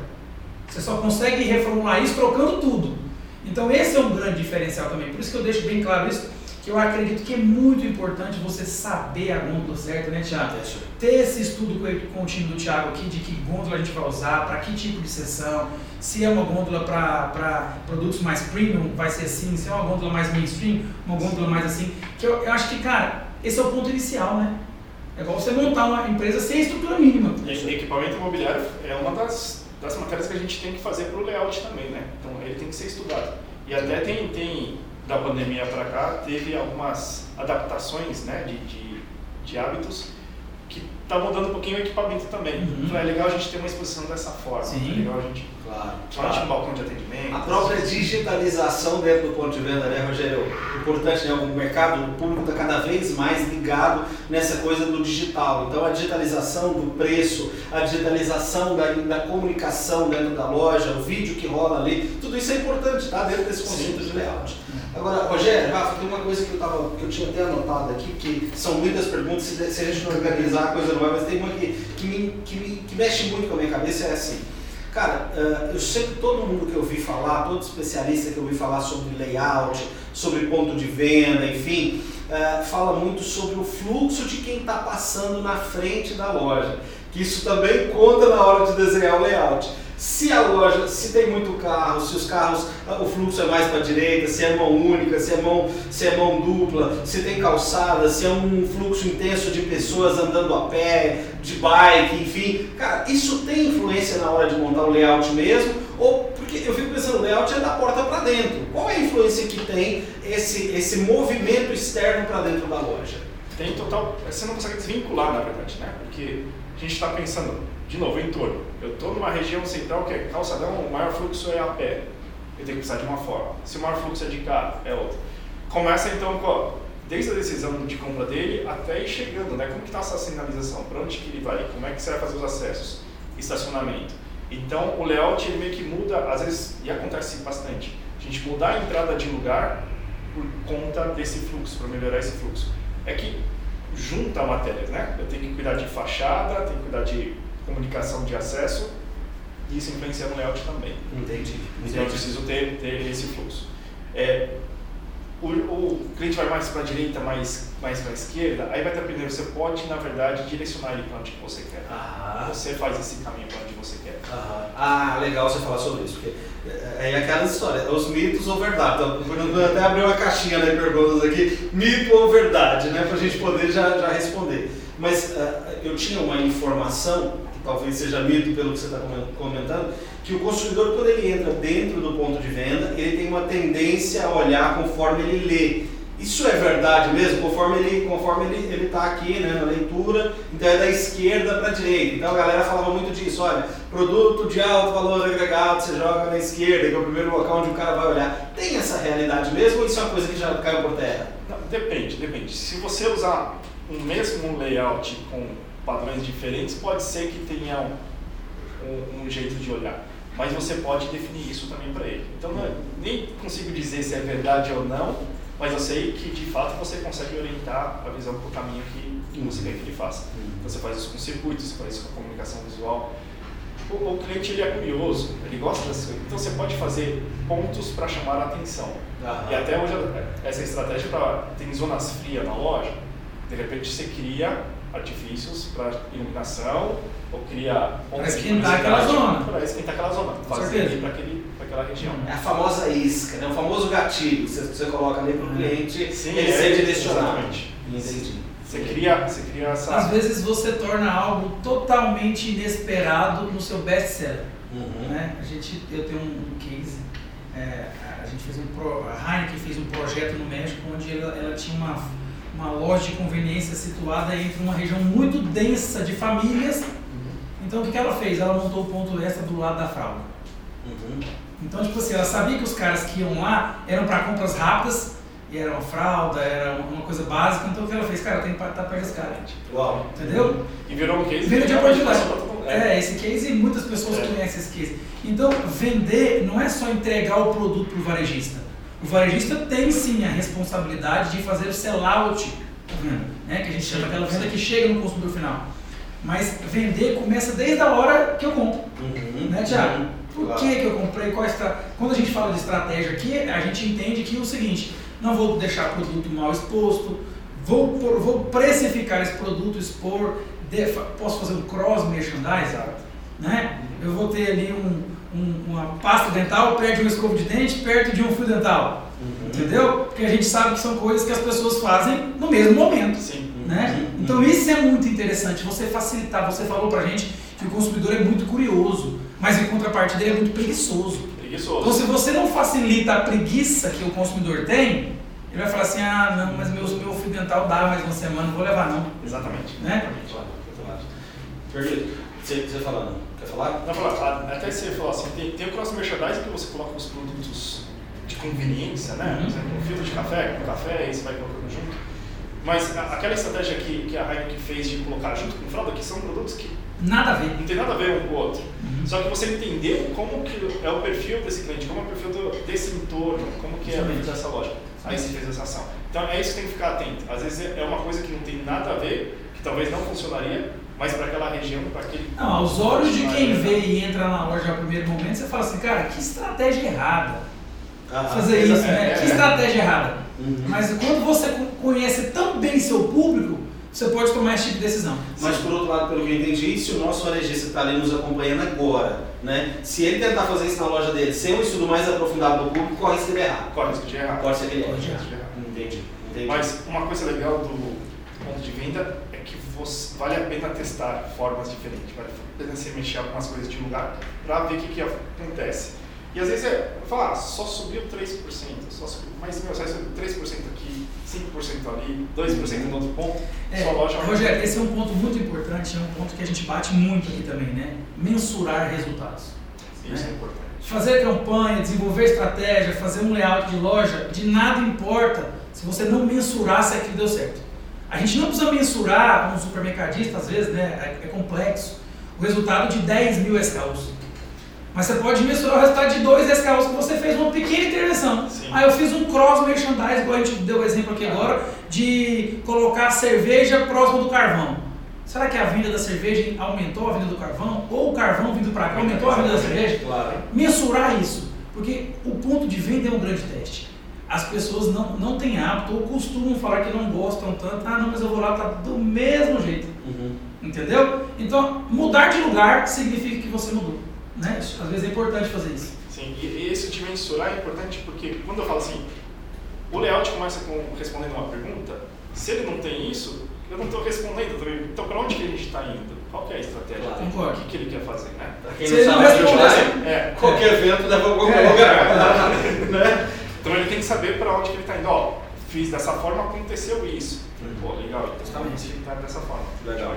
Você só consegue reformular isso trocando tudo. Então esse é um grande diferencial também. Por isso que eu deixo bem claro isso, que eu acredito que é muito importante você saber a gôndola certa, né, Tiago? Ter esse estudo com o time do Tiago aqui de que gôndola a gente vai usar, para que tipo de sessão, se é uma gôndola para produtos mais premium, vai ser assim, se é uma gôndola mais mainstream, uma gôndola mais assim. Que eu, eu acho que, cara, esse é o ponto inicial, né? É igual você montar uma empresa sem estrutura mínima.
E equipamento imobiliário é uma das, das matérias que a gente tem que fazer para o layout também, né? Então ele tem que ser estudado. E até tem, tem da pandemia para cá, teve algumas adaptações né, de, de, de hábitos que está mudando um pouquinho o equipamento também. Uhum. Então é legal a gente ter uma exposição dessa forma.
Sim.
É legal a gente.
Claro.
Somente claro. um balcão de atendimento.
A própria digitalização dentro do ponto de venda, né, Rogério? Importante, né? O mercado, o público está cada vez mais ligado nessa coisa do digital. Então a digitalização do preço, a digitalização da, da comunicação dentro da loja, o vídeo que rola ali, tudo isso é importante, tá? Dentro desse conceito Sim. de layout. Agora, Rogério, Rafa, tem uma coisa que eu, tava, que eu tinha até anotado aqui, que são muitas perguntas, se, se a gente não organizar a coisa não vai, mas tem uma que, que, me, que, me, que mexe muito com a minha cabeça, é assim. Cara, uh, eu sempre, todo mundo que eu ouvi falar, todo especialista que eu ouvi falar sobre layout, sobre ponto de venda, enfim, uh, fala muito sobre o fluxo de quem está passando na frente da loja. Que isso também conta na hora de desenhar o layout. Se a loja, se tem muito carro, se os carros, o fluxo é mais para a direita, se é mão única, se é mão, se é mão dupla, se tem calçada, se é um fluxo intenso de pessoas andando a pé, de bike, enfim. Cara, isso tem influência na hora de montar o layout mesmo? Ou porque eu fico pensando, o layout é da porta para dentro. Qual é a influência que tem esse, esse movimento externo para dentro da loja?
Tem total. Você não consegue desvincular, na verdade, né? Porque a gente está pensando, de novo, entorno. Eu estou numa região central que é calçadão, o maior fluxo é a pé. Eu tenho que pensar de uma forma. Se o maior fluxo é de carro, é outra. Começa então com, desde a decisão de compra dele até ir chegando, né? Como que está essa sinalização? Para onde que ele vai? Como é que você vai fazer os acessos? Estacionamento. Então, o layout ele meio que muda, às vezes, e acontece bastante, a gente mudar a entrada de lugar por conta desse fluxo, para melhorar esse fluxo. É que junta matérias, né? Eu tenho que cuidar de fachada, tenho que cuidar de comunicação de acesso e isso influencia no layout também.
Entendi.
Então eu preciso ter, ter esse fluxo. É, o, o, cliente vai mais para a direita, mais, mais para a esquerda, aí vai ter primeiro, você pode, na verdade, direcionar ele para onde você quer.
Ah.
Você faz esse caminho para onde você quer.
Ah, ah, legal você falar sobre isso, porque é, é aquela história, os mitos ou verdade. Então, até abrir uma caixinha de perguntas aqui, mito ou verdade, né, para a gente poder já, já responder. Mas uh, eu tinha uma informação, talvez seja mito pelo que você está comentando, que o consumidor, quando ele entra dentro do ponto de venda, ele tem uma tendência a olhar conforme ele lê. Isso é verdade mesmo, conforme ele conforme ele ele está aqui né, na leitura, então é da esquerda para a direita. Então a galera falava muito disso, olha, produto de alto valor agregado você joga na esquerda, que é o primeiro local onde o cara vai olhar. Tem essa realidade mesmo ou isso é uma coisa que já caiu por terra?
Não, depende, depende. Se você usar um mesmo layout com padrões diferentes, pode ser que tenha um, um, jeito de olhar. Mas você pode definir isso também para ele. Então, é, nem consigo dizer se é verdade ou não, mas eu sei que de fato você consegue orientar a visão para o caminho que, que você quer que ele faça. Então, você faz isso com circuitos, você faz isso com comunicação visual. O, o cliente ele é curioso, ele gosta dessas coisas. Então, você pode fazer pontos para chamar a atenção. E até hoje, essa estratégia para. Tem zonas frias na loja, de repente você cria artifícios para iluminação ou cria
para esquentar aquela zona.
Para esquentar aquela zona, fazer para aquela região.
É a famosa isca, né? o famoso gatilho que você, você coloca ali para o cliente, Sim, ele é, ser direcionado.
Exatamente. Entendi. Você cria, você cria essa.
Às vezes você torna algo totalmente inesperado no seu best-seller. Uhum. Né? A gente, eu tenho um case, é, a gente fez um pro, a Heineken fez um projeto no México onde ela, ela tinha uma uma loja de conveniência situada entre uma região muito densa de famílias. Uhum. Então o que, ela fez? Ela montou o ponto extra do lado da fralda. Uhum. Então, tipo assim, ela sabia que os caras que iam lá eram para compras rápidas, e era uma fralda, era uma coisa básica, então o que ela fez? Cara, tem que estar perto dos caras.
Uau.
Entendeu?
E virou um case.
Virou de oportunidade. É, esse case, muitas pessoas é. conhecem esse case. Então, vender não é só entregar o produto para o varejista o varejista tem sim a responsabilidade de fazer o sellout né? que a gente chama aquela venda que chega no consumidor final. Mas vender começa desde a hora que eu compro. Uhum, né, Tiago? Uhum, Por claro. que, que eu comprei? Qual estra... Quando a gente fala de estratégia aqui, a gente entende que é o seguinte: não vou deixar produto mal exposto, vou, vou precificar esse produto, expor, posso fazer um cross merchandising, né? Eu vou ter ali um, um, uma pasta dental perto de um escovo de dente, perto de um fio dental. Uhum. Entendeu? Porque a gente sabe que são coisas que as pessoas fazem no mesmo momento. Sim. Né? Uhum. Então isso é muito interessante, você facilitar. Você falou pra gente que o consumidor é muito curioso, mas em contrapartida ele é muito preguiçoso.
Preguiçoso.
Então se você não facilita a preguiça que o consumidor tem, ele vai falar assim, ah não, mas meu, meu fio dental dá mais uma semana, não vou levar não.
Exatamente.
Né?
Exatamente. Perfeito. Você, você falando. Quer falar?
Não, falar, até você falou assim, tem, tem o cross merchandising que você coloca os produtos de conveniência, né? Por exemplo, um filtro de café, com café, aí você vai colocando junto. Mas aquela estratégia que, que a Heineken fez de colocar junto com fralda, que são produtos que
nada a ver.
Não tem nada a ver um com o outro. Uhum. Só que você entendeu como que é o perfil desse cliente, como é o perfil do, desse entorno, como que é a vida dessa loja. Aí você fez essa ação. Então é isso que tem que ficar atento. Às vezes é uma coisa que não tem nada a ver, que talvez não funcionaria, mas para aquela região, para aquele.
Não, aos olhos de quem vê e entra na loja no primeiro momento, você fala assim, cara, que estratégia errada. Ah, fazer isso, né? É, que estratégia errada. Uhum. Mas quando você conhece tão bem seu público, você pode tomar esse tipo de decisão.
Mas por outro lado, pelo que eu entendi, se o nosso varejista está ali nos acompanhando agora, né? Se ele tentar fazer isso na loja dele sem um estudo mais aprofundado do público, corre risco de errar.
Corre risco de errar.
Corre risco de errar.
Entendi. Entendi. Mas uma coisa legal do ponto de venda você, vale a pena testar formas diferentes, vale a pena você mexer algumas coisas de lugar para ver o que, que acontece. E às vezes é, falar, ah, só subiu 3%, só subiu, mas meu, só subiu 3% aqui, 5% ali, 2% no outro ponto,
é, sua loja... Rogério, esse é um ponto muito importante, é um ponto que a gente bate muito aqui também, né? Mensurar resultados.
Isso né? é importante.
Fazer campanha, desenvolver estratégia, fazer um layout de loja, de nada importa se você não mensurar se aquilo deu certo. A gente não precisa mensurar, como supermercadista, às vezes, né, é, é complexo, o resultado de 10 mil SKUs. Mas você pode mensurar o resultado de dois SKUs que você fez uma pequena intervenção. Sim. Aí eu fiz um cross merchandise, igual a gente deu o exemplo aqui agora, de colocar cerveja próximo do carvão. Será que a venda da cerveja aumentou a venda do carvão? Ou o carvão vindo para cá aumentou a venda da cerveja?
Claro.
Mensurar isso. Porque o ponto de venda é um grande teste as pessoas não, não têm hábito ou costumam falar que não gostam tanto. Ah, não, mas eu vou lá, tá do mesmo jeito. Uhum. Entendeu? Então, mudar de lugar significa que você mudou. Né? Às vezes é importante fazer isso.
Sim, e esse de mensurar é importante porque quando eu falo assim, o layout começa com respondendo uma pergunta, se ele não tem isso, eu não estou respondendo também. Então, para onde que a gente está indo? Qual é a estratégia?
Claro.
O que, que ele quer fazer, né?
se não, não responder, é. qualquer evento leva a qualquer é. lugar. [laughs]
né? Então ele tem que saber para onde que ele está indo. Ó, fiz dessa forma, aconteceu isso.
Uhum.
Pô, legal, então que estar dessa forma.
Legal.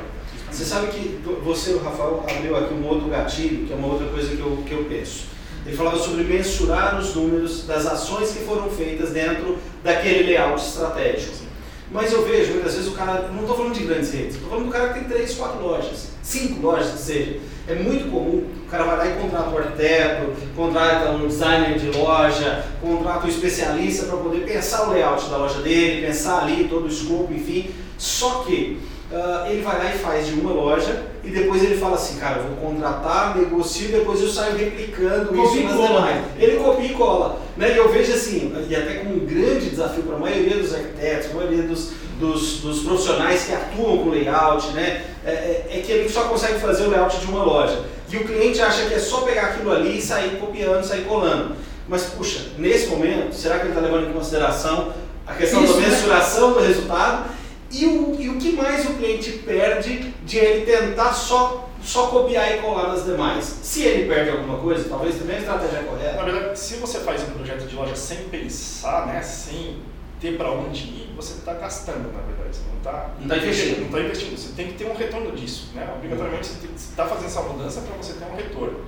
Você sabe que você, o Rafael, abriu aqui um outro gatilho, que é uma outra coisa que eu, que eu penso. Ele falava sobre mensurar os números das ações que foram feitas dentro daquele layout estratégico. Mas eu vejo muitas vezes o cara, não estou falando de grandes redes, estou falando do cara que tem três, quatro lojas, cinco lojas que seja. É muito comum o cara vai lá e contrata um arquiteto, contrata um designer de loja, contrata um especialista para poder pensar o layout da loja dele, pensar ali todo o escopo, enfim. Só que uh, ele vai lá e faz de uma loja e depois ele fala assim, cara, vou contratar, negocio depois eu saio replicando
Copia
isso
e
nas demais. Ele copia e cola. Né? E eu vejo assim, e até como um grande desafio para a maioria dos arquitetos, a maioria dos, dos, dos profissionais que atuam com layout, né? É, é, é que ele só consegue fazer o layout de uma loja. E o cliente acha que é só pegar aquilo ali e sair copiando, sair colando. Mas, puxa, nesse momento, será que ele está levando em consideração a questão
Isso,
da
né?
mensuração do resultado? E o, e o que mais o cliente perde de ele tentar só, só copiar e colar nas demais? Se ele perde alguma coisa, talvez também a estratégia é
Na
correta.
verdade, se você faz um projeto de loja sem pensar, né, sem ter para onde ir, você está gastando, na verdade. Você não está
tá investindo.
Não está investindo. Você tem que ter um retorno disso. Né? Obrigatoriamente, você está fazendo essa mudança para você ter um retorno.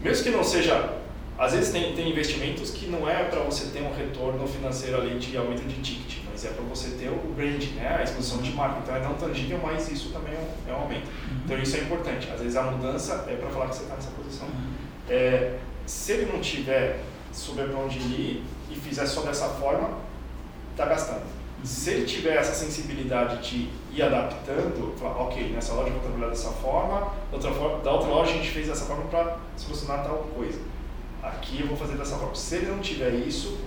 Mesmo que não seja. Às vezes tem, tem investimentos que não é para você ter um retorno financeiro ali de aumento de ticket, mas é para você ter o brand, né? a exposição de marca. Então é não tangível, mas isso também é um, é um aumento. Então isso é importante. Às vezes a mudança é para falar que você está nessa posição. É, se ele não tiver souber para onde ir e fizer só dessa forma, está gastando. Se ele tiver essa sensibilidade de ir adaptando, falar, ok, nessa loja eu vou trabalhar dessa forma, da outra, forma, da outra loja a gente fez dessa forma para solucionar tal coisa. Aqui eu vou fazer dessa forma. Se ele não tiver isso,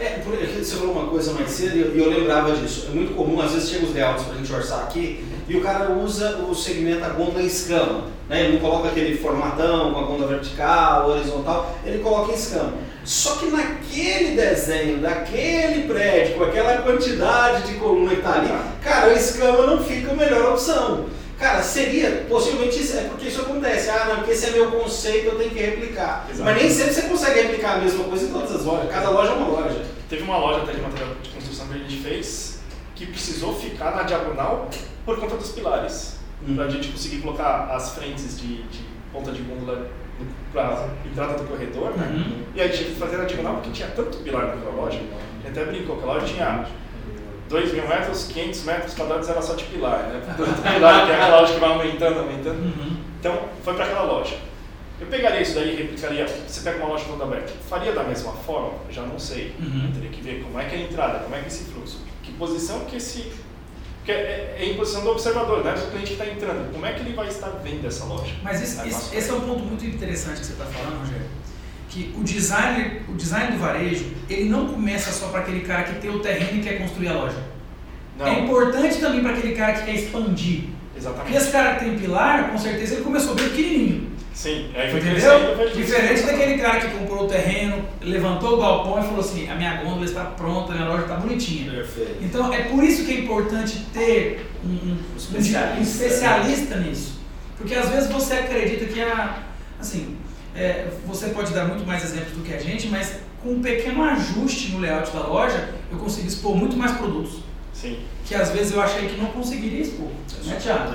É, você falou uma coisa mais cedo e eu, eu lembrava disso. É muito comum, às vezes chega os layouts para a gente orçar aqui e o cara usa o segmento a gôndola em escama. Né? Ele não coloca aquele formatão com a gôndola vertical, horizontal, ele coloca em escama. Só que naquele desenho, daquele prédio, com aquela quantidade de coluna que está ali, cara, a escama não fica a melhor opção. Cara, seria, possivelmente, isso é porque isso acontece. Ah, não, porque esse é meu conceito, eu tenho que replicar. Mas nem sempre você consegue replicar a mesma coisa em todas as lojas. Cada loja é uma loja.
Teve uma loja até de material de construção que a gente fez que precisou ficar na diagonal por conta dos pilares.
Hum.
Para a gente conseguir colocar as frentes de, de ponta de gôndola para entrada do corredor, né?
Uhum.
E aí tinha que fazer na diagonal porque tinha tanto pilar naquela loja. A gente até brincou que a loja tinha 2 mil metros, 500 metros quadrados era só de pilar, né? Tanto pilar que é aquela loja que vai aumentando, aumentando.
Uhum.
Então foi para aquela loja. Eu pegaria isso daí e replicaria. Você pega uma loja toda aberta, faria da mesma forma? Já não sei.
Uhum.
Eu teria que ver como é que é a entrada, como é que é esse fluxo, que posição que esse. Porque é, é em posição do observador, né? Do cliente que está entrando. Como é que ele vai estar vendo essa loja?
Mas esse,
Aí
esse- é um ponto muito interessante que você está falando, Rogério. Que o design, o design do varejo, ele não começa só para aquele cara que tem o terreno e quer construir a loja.
Não,
É importante também para aquele cara que quer expandir. Porque
exatamente.
esse cara que tem pilar, com certeza ele começou bem pequenininho.
Sim, crescendo,
Entendeu? Diferente daquele cara que comprou o terreno, levantou o galpão e falou assim: a minha gôndola está pronta, a minha loja está bonitinha.
Perfeito.
Então é por isso que é importante ter um,
Especialista.
um especialista nisso. Porque às vezes você acredita que a. Assim, é, você pode dar muito mais exemplos do que a gente, mas com um pequeno ajuste no layout da loja, eu consigo expor muito mais produtos.
Sim.
Que às vezes eu achei que não conseguiria expor. Né, Thiago?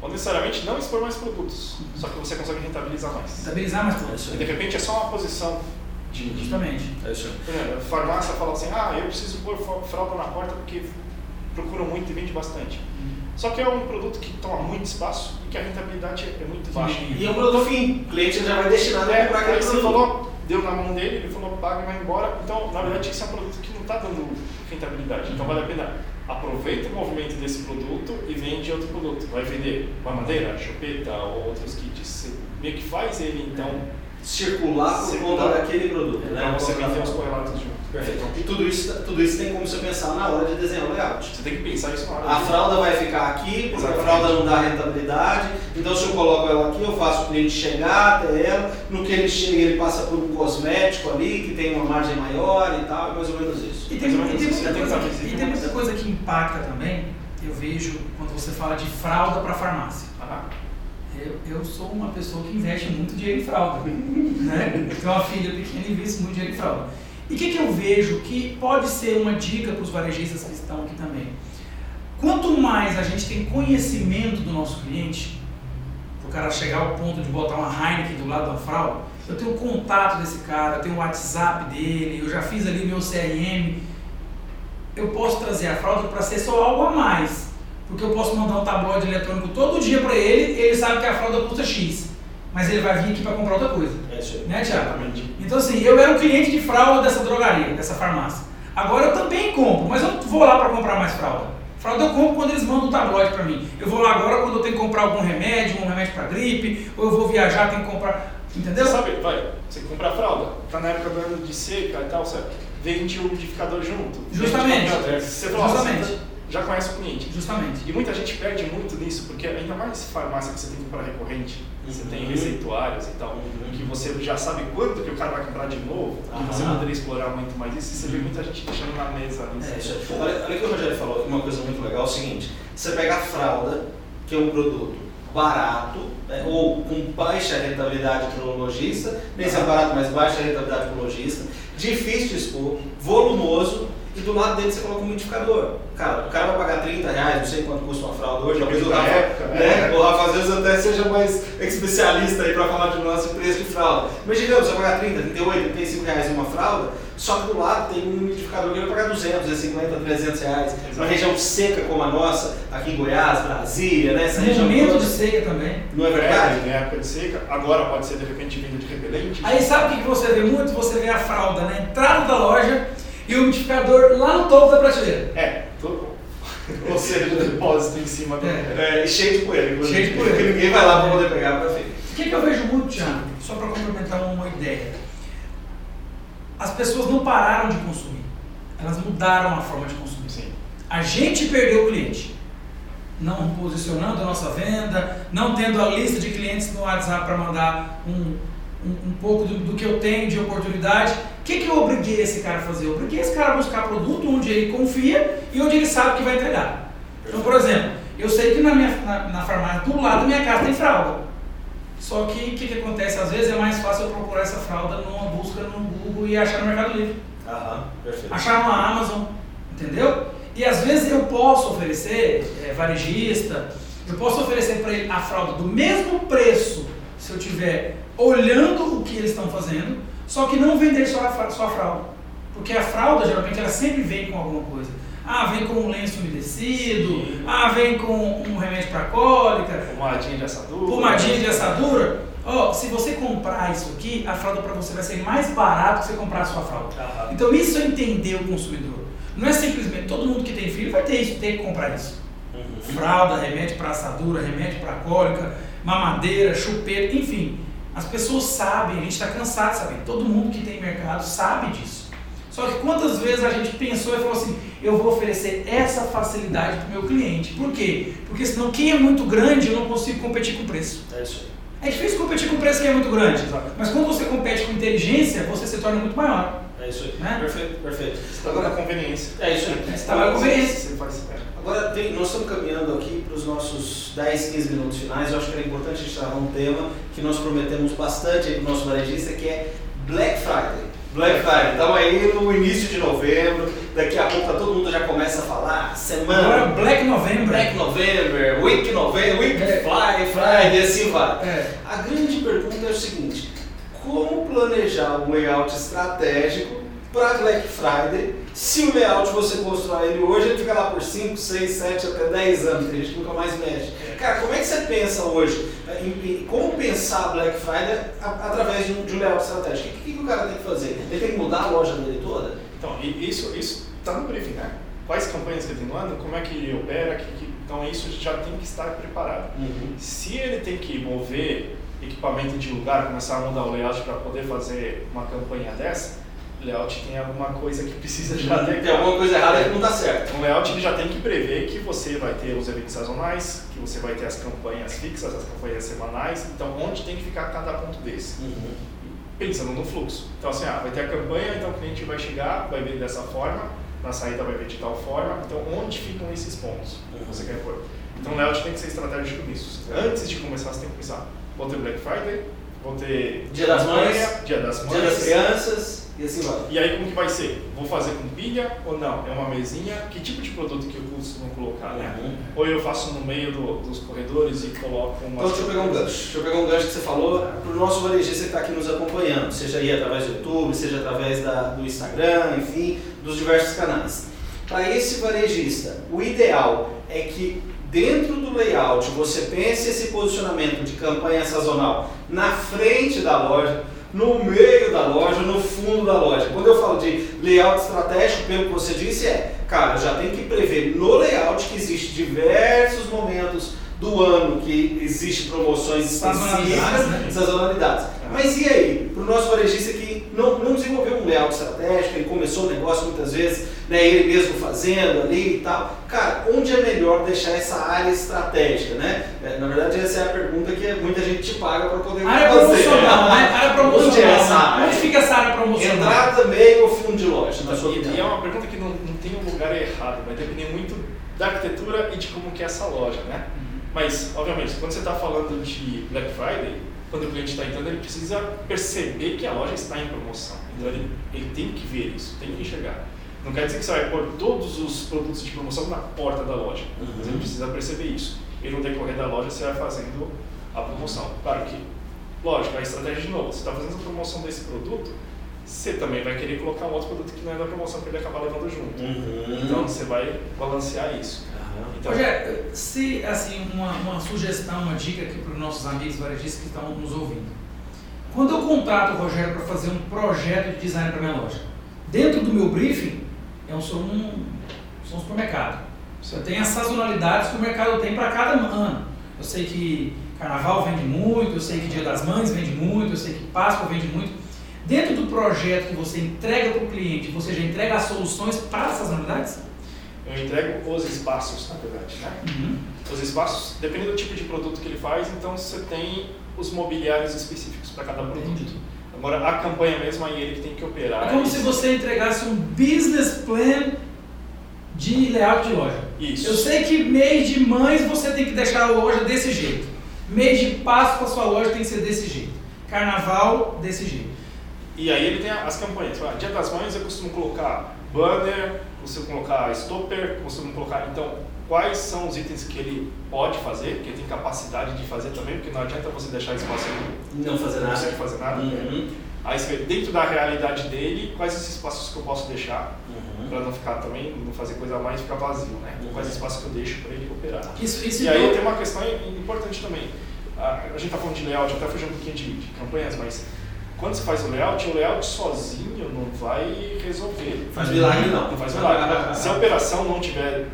Ou necessariamente não expor mais produtos, só que você consegue rentabilizar mais.
Estabilizar mais produtos.
E de repente é só uma posição de. de
Justamente.
É isso.
Exemplo, a farmácia fala assim, ah, eu preciso pôr fralda na porta porque procuram muito e vende bastante. Só que é um produto que toma muito espaço e que a rentabilidade é muito baixa.
E é um produto fim. O cliente já vai destinado a
É,
comprar aquele produto.
falou, deu na mão dele, ele falou, paga e vai embora. Então, na verdade, isso é um produto que não está dando rentabilidade. Então, vale a pena. Aproveita o movimento desse produto e vende outro produto. Vai vender uma madeira, chupeta ou outros kits. Você meio que faz ele, então,
Circular por
Circular.
conta daquele produto. Né?
para você vender os correlatos junto.
Perfeito. E tudo isso, tudo isso tem como você pensar na hora de desenhar o layout.
Você tem que pensar isso na hora.
A
de-
fralda vai ficar aqui, porque a
Exatamente.
fralda não dá rentabilidade. Então, se eu coloco ela aqui, eu faço o cliente chegar até ela. No que ele chega, ele passa por um cosmético ali, que tem uma margem maior e tal, é mais ou menos isso.
E tem, e tem muita
tem
coisa, que- e tem muita coisa que impacta também, eu vejo quando você fala de fralda para farmácia.
Ah,
Eu, eu sou uma pessoa que investe muito dinheiro em fralda. Né? Eu tenho uma filha pequena e invisto muito dinheiro em fralda. E o que, que eu vejo que pode ser uma dica para os varejistas que estão aqui também? Quanto mais a gente tem conhecimento do nosso cliente, o cara chegar ao ponto de botar uma Heineken do lado da fralda, eu tenho o contato desse cara, eu tenho o WhatsApp dele, eu já fiz ali meu CRM, eu posso trazer a fralda para ser só algo a mais. Porque eu posso mandar um tabloide eletrônico todo dia para ele, ele sabe que a fralda custa X. Mas ele vai vir aqui para comprar outra coisa.
É isso aí.
Né, Tiago? Então, assim, eu era um cliente de fralda dessa drogaria, dessa farmácia. Agora eu também compro, mas eu não vou lá para comprar mais fralda. Fralda eu compro quando eles mandam um tabloide para mim. Eu vou lá agora quando eu tenho que comprar algum remédio, um remédio para gripe, ou eu vou viajar, tenho que comprar. Entendeu?
Sabe, vai, você compra fralda, tá na época do ano de seca e tal, certo? Vende o umidificador junto.
Justamente.
Vende você fala,
Justamente.
Você já conhece o cliente.
Justamente.
E muita gente perde muito nisso, porque ainda mais farmácia que você tem que comprar recorrente, você tem
Uhum.
receituários e tal,
Uhum.
que você já sabe quanto que o cara vai comprar de novo, e você poderia explorar muito mais isso, e você vê muita gente deixando na mesa.
É, isso aí. olha, olha o que o Rogério falou, uma coisa muito legal, é o seguinte, você pega a fralda, que é um produto barato, né, ou com baixa rentabilidade para o lojista, nem sempre barato, mas baixa rentabilidade para o lojista, difícil de expor, volumoso, e do lado dele você coloca um umidificador. Cara, o cara vai pagar 30 reais, não sei quanto custa uma fralda hoje, talvez o Rafa,
época,
né,
né?
o Rafa às vezes até seja mais especialista aí para falar de nosso preço de fralda. Mas digamos, você vai pagar 30, 38, 35 reais em uma fralda, só que do lado tem um umidificador que vai pagar 200, 250, 300 reais. Uma
Exato.
região seca como a nossa, aqui em Goiás, Brasília, né? Essa região
momento
toda.
de seca também.
Não é verdade?
É, na época de seca, agora pode ser de repente vindo de repelente.
Aí sabe o que que você vê muito? Você vê a fralda na entrada da loja e o umidificador lá no topo da prateleira.
É, todo. [laughs] Ou seja, depósito em cima do.
É.
É, cheio de poeira, inclusive.
Cheio de poeira.
Porque ninguém vai lá para poder pegar para ver.
O que, que eu vejo muito, Thiago? Só para complementar uma ideia. As pessoas não pararam de consumir. Elas mudaram a forma de consumir.
Sim.
A gente perdeu o cliente. Não posicionando a nossa venda, não tendo a lista de clientes no WhatsApp para mandar um, um, um pouco do, do que eu tenho de oportunidade. O que, que eu obriguei esse cara a fazer? Eu obriguei esse cara a buscar produto onde ele confia e onde ele sabe que vai entregar. Então, por exemplo, eu sei que na, minha, na, na farmácia do lado da minha casa tem fralda. Só que o que, que acontece? Às vezes é mais fácil eu procurar essa fralda numa busca no Google e achar no Mercado Livre
Aham, perfeito.
achar uma Amazon, entendeu? E às vezes eu posso oferecer, é, varejista, eu posso oferecer para ele a fralda do mesmo preço se eu tiver olhando o que eles estão fazendo, só que não vender só a, só a fralda. Porque a fralda geralmente ela sempre vem com alguma coisa. Ah, vem com um lenço umedecido,
Sim.
ah, vem com um remédio para cólica,
Pomadinha de assadura.
pomadinha de assadura. Ó, se você comprar isso aqui, a fralda para você vai ser mais barato que você comprar a sua fralda.
Aham.
Então isso é entender o consumidor. Não é simplesmente todo mundo que tem filho vai ter isso, ter que comprar isso.
Uhum.
Fralda, remédio para assadura, remédio para cólica, mamadeira, chupeta, enfim. As pessoas sabem, a gente está cansado de saber. Todo mundo que tem mercado sabe disso. Só que quantas vezes a gente pensou e falou assim, eu vou oferecer essa facilidade para o meu cliente. Por quê? Porque senão quem é muito grande eu não consigo competir com preço.
É isso aí.
É difícil competir com preço quem é muito grande.
Exato.
Mas quando você compete com inteligência, você se torna muito maior.
É isso aí.
Né?
Perfeito, perfeito.
Você tá dando a conveniência.
É isso aí.
Você trabalha com conveniência.
Você faz. É.
Agora, tem- nós estamos caminhando aqui para os nossos 10, 15 minutos finais. Eu acho que era importante a gente tratar um tema que nós prometemos bastante para o nosso varejista, que é Black Friday. Black Friday, estamos aí no início de novembro, daqui a pouco tá todo mundo já começa a falar, semana,
Agora Black November.
Black November, Week November, Week
É.
Fly, Friday, assim vai.
É.
A grande pergunta é o seguinte: como planejar um layout estratégico para Black Friday se o layout você constrói ele hoje, ele fica lá por 5, 6, 7, até 10 anos, tem gente que nunca mais mexe. Cara, como é que você pensa hoje? em- em como pensar Black Friday a- através de um, de um layout estratégico? O que, que o cara tem que fazer? Ele tem que mudar a loja dele toda?
Então, isso isso tá no briefing, né? Quais campanhas que ele tem no ano, como é que ele opera, que, que- então isso já tem que estar preparado. Se ele tem que mover equipamento de lugar, começar a mudar o layout para poder fazer uma campanha dessa, layout tem alguma coisa que precisa já ter.
Tem alguma coisa errada que não dá certo.
O layout ele já tem que prever que você vai ter os eventos sazonais, que você vai ter as campanhas fixas, as campanhas semanais, então onde tem que ficar cada ponto desse. Pensando no fluxo. Então assim, ah, vai ter a campanha, então o cliente vai chegar, vai ver dessa forma, na saída vai ver de tal forma, então onde ficam esses pontos que você quer pôr? Então o layout tem que ser estratégico nisso. Antes de começar, você tem que pensar, vou ter Black Friday, vou ter
Dia das Mães,
Dia das Mães,
Dia das Crianças. E assim vai.
E aí como que vai ser? Vou fazer com pilha ou não? É uma mesinha? Que tipo de produto que eu costumo colocar, né?
Uhum.
Ou eu faço no meio do- dos corredores e coloco uma...
Então deixa eu pegar um gancho. Deixa eu pegar um gancho que você falou para o nosso varejista que está aqui nos acompanhando, seja aí através do YouTube, seja através da, do Instagram, enfim, dos diversos canais. Para esse varejista, o ideal é que dentro do layout você pense esse posicionamento de campanha sazonal na frente da loja, no meio da loja, no fundo da loja. Quando eu falo de layout estratégico, pelo que você disse, é, cara, já tem que prever no layout que existe diversos momentos do ano que existe promoções
Sazonalidades,
específicas,
né?
sazonalidades. Mas e aí, para o nosso varejista que não, não desenvolveu um layout estratégico, ele começou o negócio muitas vezes, né, ele mesmo fazendo ali e tal, cara, onde é melhor deixar essa área estratégica, né? É, Na verdade, essa é a pergunta que muita gente te paga para poder
Área
fazer.
promocional, né? Área promocional.
Onde é essa área?
Onde fica essa área promocional?
Entrada, meio ou fundo de loja, na sua
E, e é
opinião?
uma pergunta que não, não tem um lugar errado, vai depender muito da arquitetura e de como que é essa loja, né? Mas, obviamente, quando você está falando de Black Friday, quando o cliente está entrando, ele precisa perceber que a loja está em promoção. Então ele, ele tem que ver isso, tem que enxergar. Não quer dizer que você vai pôr todos os produtos de promoção na porta da loja, mas
Uhum.
ele precisa perceber isso. E no decorrer da loja você vai fazendo a promoção. Claro que, lógico, a estratégia de novo, você está fazendo a promoção desse produto, você também vai querer colocar um outro produto que não é da promoção para ele acabar levando junto.
Uhum.
Então você vai balancear isso. Então,
Rogério, se assim, uma, uma sugestão, uma dica aqui para os nossos amigos varejistas que estão nos ouvindo. Quando eu contrato o Rogério para fazer um projeto de design para minha loja, dentro do meu briefing, eu sou um, sou um supermercado. Eu tenho as sazonalidades que o mercado tem para cada ano. Eu sei que carnaval vende muito, eu sei que Dia das Mães vende muito, eu sei que Páscoa vende muito. Dentro do projeto que você entrega para o cliente, você já entrega as soluções para as sazonalidades?
Eu entrego os espaços, na verdade, né?
Uhum.
Os espaços, dependendo do tipo de produto que ele faz, então você tem os mobiliários específicos para cada produto.
Entendi.
Agora, a campanha mesmo, aí ele que tem que operar.
É como se você entregasse um business plan de layout de loja.
Isso.
Eu sei que mês de mães você tem que deixar a loja desse jeito. Mês de Páscoa a sua loja tem que ser desse jeito. Carnaval, desse jeito.
E aí ele tem as campanhas. Dia das Mães eu costumo colocar banner, costumo colocar stopper, costumo colocar. Então, quais são os itens que ele pode fazer, que ele tem capacidade de fazer também, porque não adianta você deixar espaço ali,
Não fazer
não
nada.
consegue fazer nada.
Uhum.
Aí você vê dentro da realidade dele, quais os espaços que eu posso deixar,
Uhum.
para não ficar também, não fazer coisa a mais e ficar vazio, né?
Uhum.
Quais espaços que eu deixo para ele operar.
Isso, isso
E aí
então-
tem uma questão importante também. A, a gente está falando de layout, até fugindo um pouquinho de, de campanhas, mas quando você faz o layout, o layout sozinho não vai resolver.
Faz milagre não.
Não faz milagre. [laughs] se a operação não tiver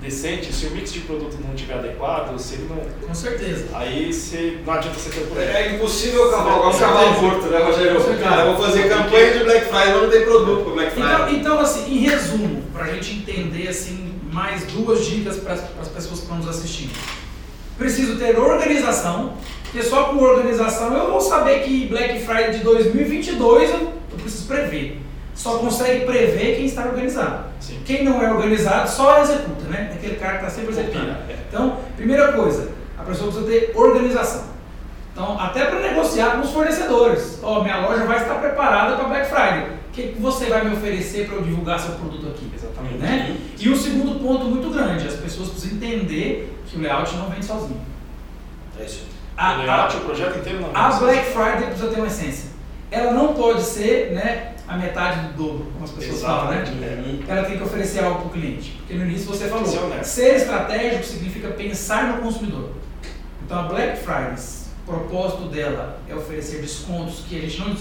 decente, se o mix de produto não tiver adequado, se ele não.
Com certeza.
Aí você, não adianta você ter um projeto.
É impossível cavalgar um cavalo morto, né, Rogério? Cara, eu vou fazer campanha de Black Friday, mas não tem produto para Black
Então,
Friday.
então, assim, em resumo, para a gente entender assim, mais duas dicas para as pessoas que estão nos assistindo. Preciso ter organização, porque só com organização eu vou saber que Black Friday de 2022 eu, preciso prever. Só consegue prever quem está organizado.
Sim.
Quem não é organizado só executa, né? Aquele cara que está sempre executando.
É.
Então, primeira coisa, a pessoa precisa ter organização. Então, até para negociar com os fornecedores. Ó, minha loja vai estar preparada para Black Friday. O que, você vai me oferecer para eu divulgar seu produto aqui?
Exatamente.
Né? E o segundo ponto muito grande, as pessoas precisam entender que o layout não vem sozinho.
É isso.
A,
o layout,
a,
o projeto inteiro não
a Black. Friday precisa ter uma essência. Ela não pode ser né, a metade do dobro, como as pessoas falam, né?
Uhum.
Ela tem que oferecer algo para o cliente. Porque no início você falou,
Ser
ser estratégico significa pensar no consumidor. Então a Black Friday, o propósito dela é oferecer descontos que a gente não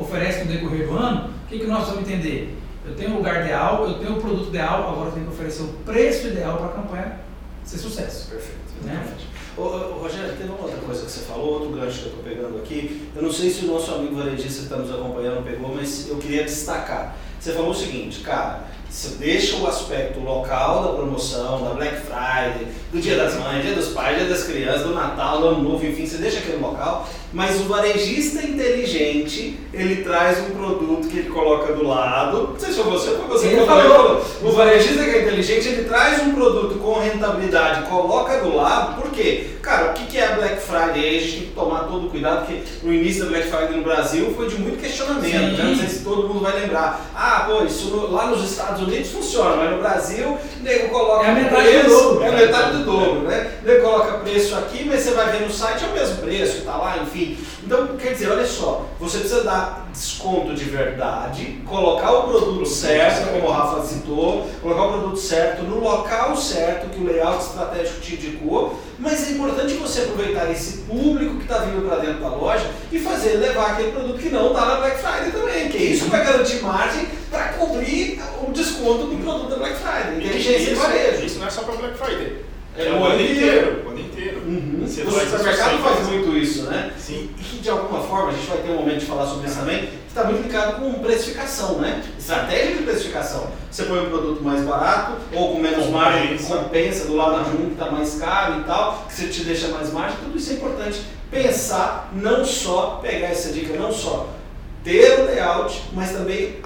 oferece no decorrer do ano. O que, que nós vamos entender? Eu tenho o lugar ideal, eu tenho o produto ideal, agora eu tenho que oferecer o preço ideal para a campanha ser sucesso.
Perfeito.
Né?
exatamente. Ô, ô, Rogério, teve uma outra coisa que você falou, outro gancho que eu estou pegando aqui. Eu não sei se o nosso amigo varejista que está nos acompanhando pegou, mas eu queria destacar. Você falou o seguinte, cara, você deixa o aspecto local da promoção, da Black Friday, do Dia das Mães, Dia dos Pais, Dia das Crianças, do Natal, do Ano Novo, enfim, você deixa aquele local Mas o varejista inteligente, ele traz um produto que ele coloca do lado. Não sei se foi você ou foi você que falou. O varejista que é inteligente, ele traz um produto com rentabilidade, coloca do lado. Por quê? Cara, o que é Black Friday? Aí a gente tem que tomar todo o cuidado, porque no início da Black Friday no Brasil foi de muito questionamento. Né? Não sei se todo mundo vai lembrar. Ah, pô, isso lá nos Estados Unidos funciona, mas no Brasil, o nego coloca
É a metade do
preço,
dobro.
É a metade do dobro, né? O nego coloca preço aqui, mas você vai ver no site é o mesmo preço, tá lá, enfim. Então, quer dizer, olha só, você precisa dar desconto de verdade, colocar o produto certo, como o Rafa citou, colocar o produto certo no local certo que o layout estratégico te indicou, mas é importante você aproveitar esse público que está vindo para dentro da loja e fazer levar aquele produto que não está na Black Friday também, que é isso vai garantir margem para cobrir o desconto do produto da Black Friday. Inteligência de
isso,
varejo.
isso não é só para Black Friday.
É
É
o ano inteiro.
O ano inteiro.
Uhum.
Você
O supermercado
sempre.
faz muito isso, né?
Sim.
E que de alguma forma, a gente vai ter um momento de falar sobre isso também, que está muito ligado com precificação, né? Estratégia de precificação. Você põe um produto mais barato ou com menos margem, compensa do lado de um que está mais caro e tal, que você te deixa mais margem, tudo isso é importante. Pensar, não só pegar essa dica, não só ter o layout, mas também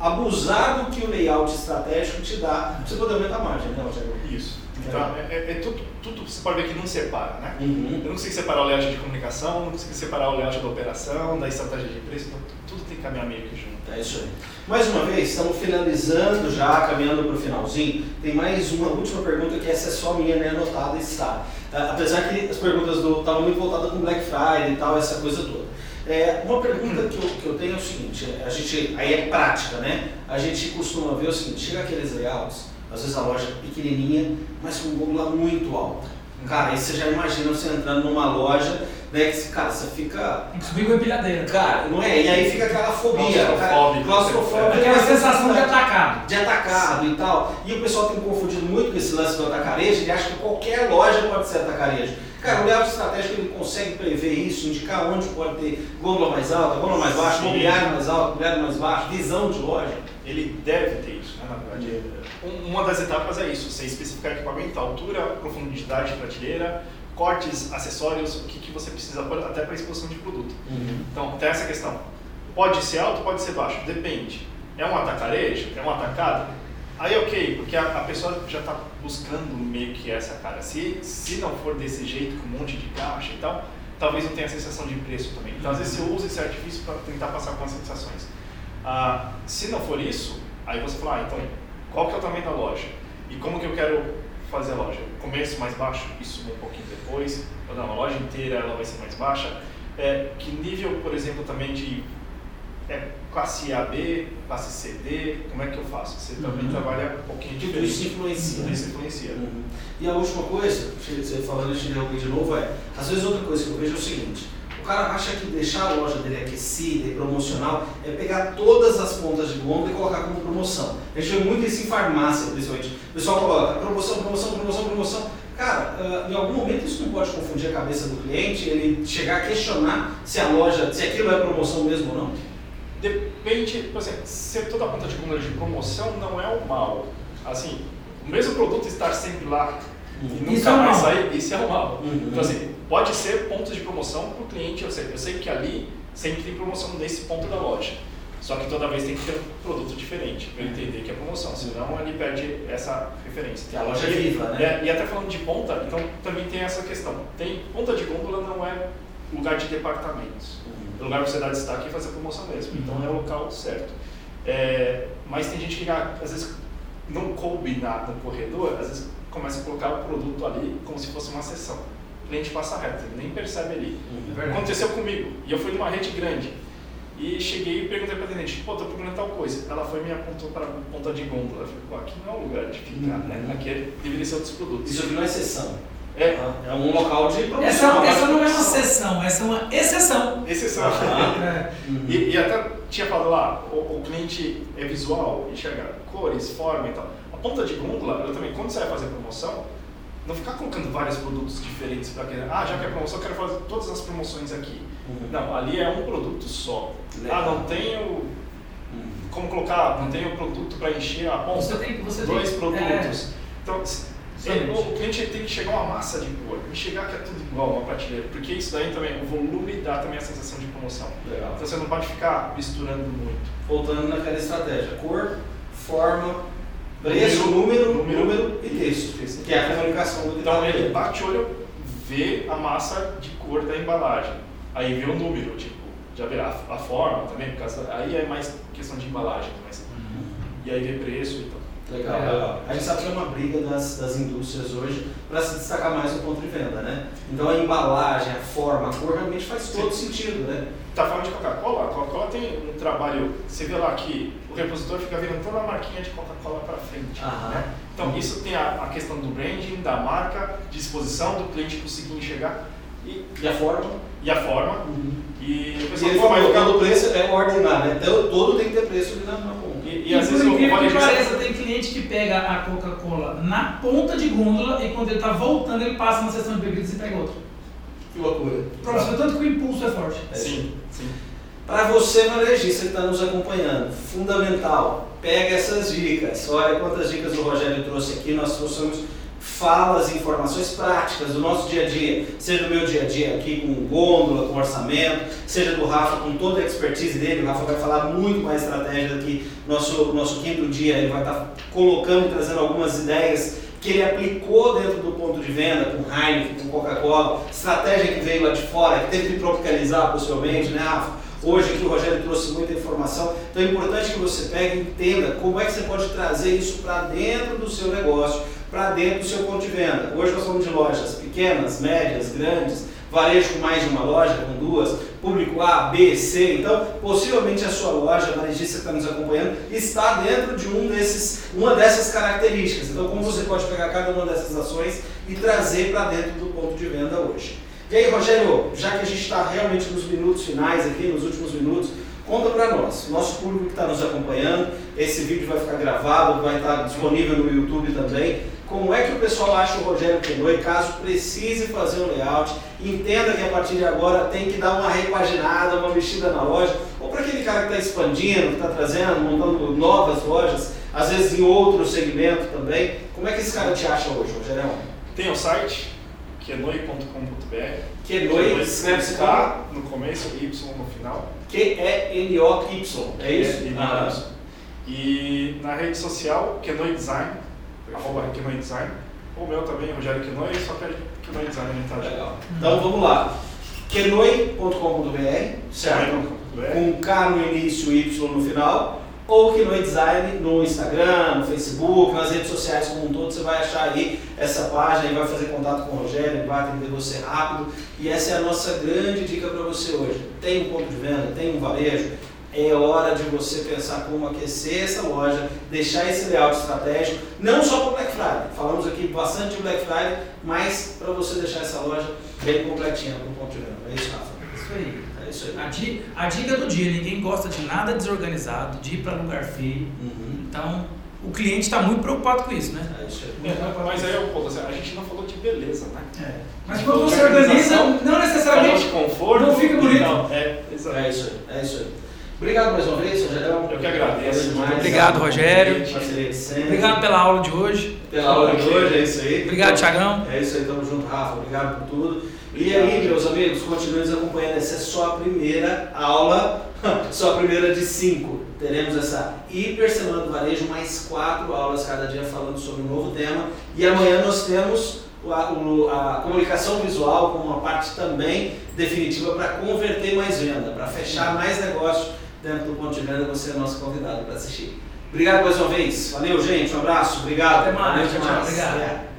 abusar do que o layout estratégico te dá, para você poder aumentar a margem, né?
Isso. Então, é, é- é tudo, tudo, você pode ver que não separa, né?
Uhum.
Eu não consigo separar o layout de comunicação, não consigo separar o layout da operação, da estratégia de preço, então tudo tem que caminhar meio que junto.
É isso aí. Mais uma vez, estamos finalizando já, caminhando para o finalzinho. Tem mais uma última pergunta que essa é só minha, né? Anotada está. Ah, apesar que as perguntas do estavam muito voltadas com Black Friday e tal, essa coisa toda. É, uma pergunta que eu, que eu tenho é o seguinte, a gente, aí é prática, né? A gente costuma ver o seguinte, chega aqueles layouts, às vezes a loja é pequenininha, mas com gôndola muito alta. Cara, aí você já imagina você entrando numa loja, né, que, cara, você fica
subir com a empilhadeira.
Cara, não é? E aí fica aquela fobia,
Claustrofóbico.
claustrofóbica,
Aquela sensação de atacado.
de atacado e tal. E o pessoal tem confundido muito com esse lance do atacarejo, ele acha que qualquer loja pode ser atacarejo. Cara, o layout estratégico ele consegue prever isso, indicar onde pode ter gôndola mais alta, gôndola mais baixa,
Sim.
mobiliário mais alto, mobiliário mais baixo, visão de loja.
Ele deve ter isso, né? Na verdade, Um- uma das etapas é isso, você especificar equipamento, altura, profundidade de prateleira, cortes, acessórios, o que, que você precisa até para exposição de produto. Então, tem essa questão. Pode ser alto, pode ser baixo, depende. É um atacarejo? É um atacado? Aí ok, porque a, a pessoa já está buscando meio que essa cara. Se, se não for desse jeito, com um monte de caixa e tal, talvez não tenha a sensação de preço também. Então às vezes você usa esse artifício para tentar passar algumas sensações. Ah, se não for isso, aí você fala, ah, então, qual que é o tamanho da loja? E como que eu quero fazer a loja? Começo mais baixo e subo um pouquinho depois? Ou não, a loja inteira ela vai ser mais baixa? É, que nível, por exemplo, também de é, classe A, B, classe C, D, como é que eu faço? Você também
Uhum.
trabalha um pouquinho
Tudo
diferente.
isso influencia.
Tudo isso influencia.
Uhum. E a última coisa, você falando de interromper de novo, é, às vezes outra coisa que eu vejo é o seguinte, cara acha que deixar a loja dele aquecida e promocional é pegar todas as pontas de gôndola e colocar como promoção. A gente vê muito isso em farmácia, principalmente. O pessoal coloca promoção, promoção, promoção, promoção. Cara, ah, em algum momento isso não pode confundir a cabeça do cliente, ele chegar a questionar se a loja, se aquilo é promoção mesmo ou não.
Depende, por exemplo, ser toda a ponta de gôndola de promoção não é o mal. Assim, o mesmo produto estar sempre lá e
Uhum.
nunca
Isso é
mais sair, isso é o mal.
Uhum.
Então assim, pode ser pontos de promoção para o cliente, eu sei, eu sei que ali sempre tem promoção nesse ponto da loja. Só que toda vez tem que ter um produto diferente para entender que é promoção, senão ele perde essa referência.
Que a loja é
E-
viva, né?
é, e até falando de ponta, então também tem essa questão. Tem ponta de gôndola não é lugar de departamentos.
Uhum.
É lugar para você dar destaque e fazer promoção mesmo. Então é o local certo. É, mas tem gente que às vezes não coube na, no corredor, às vezes começa a colocar o produto ali como se fosse uma sessão. O cliente passa reto, ele nem percebe ali.
Uhum.
Aconteceu comigo, e eu fui numa rede grande. E cheguei e perguntei para a atendente, pô, tô procurando tal coisa. Ela foi e me apontou para ponta de gôndola. Eu falei, pô, aqui não é o lugar de ficar, né?
Uhum.
Aqui é- deveria ser outros produtos.
Isso aqui não é exceção.
É,
É um local de.
Essa, essa não é uma sessão, essa é uma exceção.
exceção. [laughs]
É.
Uhum.
E, e até tinha falado lá, o, o cliente é visual, enxerga cores, forma e tal. A ponta de gôndola, eu também, quando você vai fazer promoção, não ficar colocando vários produtos diferentes para querer. Ah, já que é promoção, eu quero fazer todas as promoções aqui.
Uhum.
Não, ali é um produto só.
Legal.
Ah, não tenho
Uhum.
como colocar, não tenho produto para encher a ponta.
Você tem- você
dois
tem-
produtos. Então, s- Ele, o cliente tem que chegar a uma massa de cor, que chegar que é tudo igual, uma prateleira, porque isso daí também, o volume dá também a sensação de promoção.
Legal.
Então você não pode ficar misturando muito.
Voltando naquela estratégia, cor, forma, preço, número, número, número e texto, texto, que é a comunicação do
Então ele bate o olho, vê a massa de cor da embalagem, aí vê o número, tipo, já vê a, a forma também, por causa, aí é mais questão de embalagem, mas, uhum. e aí vê preço e tal.
Legal, é. legal. A gente sabe que é uma briga das, das indústrias hoje para se destacar mais no ponto de venda, né? Então a embalagem, a forma, a cor realmente faz todo Sim. sentido, né?
Tá falando de Coca-Cola? A Coca-Cola tem um trabalho, você vê lá que o repositor fica virando toda a marquinha de Coca-Cola para frente, né? Então isso tem a, a, questão do branding, da marca, disposição do cliente conseguir enxergar
e, e a forma.
E a forma.
Uhum. E, o pessoal e ele que o preço é ordinário, né? Então todo tem que ter preço ali na, na
e, e, às vezes o que pareça, tem cliente que pega a Coca-Cola na ponta de gôndola e quando ele está voltando, ele passa na seção de bebidas e pega outro.
Que loucura.
Próximo, tanto que o impulso é forte.
É, sim, sim. Para você, varejista que está nos acompanhando, fundamental, pega essas dicas. Olha quantas dicas o Rogério trouxe aqui, nós trouxemos falas e informações práticas do nosso dia a dia, seja do meu dia a dia aqui com gôndola, com orçamento, seja do Rafa com toda a expertise dele, o Rafa vai falar muito mais estratégia daqui nosso nosso quinto dia, ele vai estar tá colocando e trazendo algumas ideias que ele aplicou dentro do ponto de venda com Heineken, com Coca-Cola, estratégia que veio lá de fora, que teve que tropicalizar possivelmente, né Rafa? Hoje aqui o Rogério trouxe muita informação, então é importante que você pegue e entenda como é que você pode trazer isso para dentro do seu negócio, para dentro do seu ponto de venda. Hoje nós falamos de lojas pequenas, médias, grandes, varejo com mais de uma loja, com duas, público A, B, C. Então, possivelmente a sua loja, a varejista que está nos acompanhando, está dentro de um desses, uma dessas características. Então, como você pode pegar cada uma dessas ações e trazer para dentro do ponto de venda hoje. E aí, Rogério, já que a gente está realmente nos minutos finais aqui, nos últimos minutos, Conta para nós, nosso público que está nos acompanhando, esse vídeo vai ficar gravado, vai estar disponível no YouTube também. Como é que o pessoal acha o Rogério Kenoi, caso precise fazer um layout, entenda que a partir de agora tem que dar uma repaginada, uma mexida na loja, ou para aquele cara que está expandindo, que está trazendo, montando novas lojas, às vezes em outro segmento também. Como é que esse cara te acha hoje, Rogério?
Tem o site, kenoi.com.br.
Kenoi, escreve-se
K no começo, Y no final.
Q-E-N-O-Y, é isso?
Ah. E na rede social, Kenoi Design, arroba Kenoi Design. O meu também, Rogério Kenoi, só que Kenoi Design
tá Legal. Então vamos lá. Kenoi.com.br, certo? Com K no início e Y no final ou no Design no Instagram, no Facebook, nas redes sociais como um todo, você vai achar aí essa página e vai fazer contato com o Rogério, ele vai atender você rápido. E essa é a nossa grande dica para você hoje. Tem um ponto de venda, tem um varejo, é hora de você pensar como aquecer essa loja, deixar esse layout estratégico, não só para Black Friday. Falamos aqui bastante de Black Friday, mas para você deixar essa loja bem completinha para o ponto de venda. É isso, Rafa.
Isso aí. É isso aí. A, di, a dica do dia, ninguém gosta de nada desorganizado, de ir para lugar feio. Uhum. Então, o cliente está muito preocupado com isso, né?
É isso aí. É, mas aí é o ponto, assim, a gente não falou de beleza, né?
É. Mas quando você organiza, não necessariamente.
De conforto,
não fica bonito.
Não, é,
é isso aí. É isso aí. Obrigado mais uma vez, Rogério.
Eu que agradeço.
Demais, Obrigado, Rogério. Obrigado pela aula de hoje.
Pela aula de hoje, é isso aí.
Obrigado, Tiagão.
É isso aí, tamo junto, Rafa. Obrigado por tudo. E aí, meus amigos, continuem nos acompanhando. Essa é só a primeira aula, [laughs] só a primeira de cinco. Teremos essa hiper semana do varejo, mais quatro aulas cada dia falando sobre um novo tema. E amanhã nós temos a, a comunicação visual como uma parte também definitiva para converter mais venda, para fechar mais negócio dentro do ponto de venda. Você é nosso convidado para assistir. Obrigado mais uma vez. Valeu, gente. Um abraço. Obrigado.
Até mais. Até mais. Obrigado. É.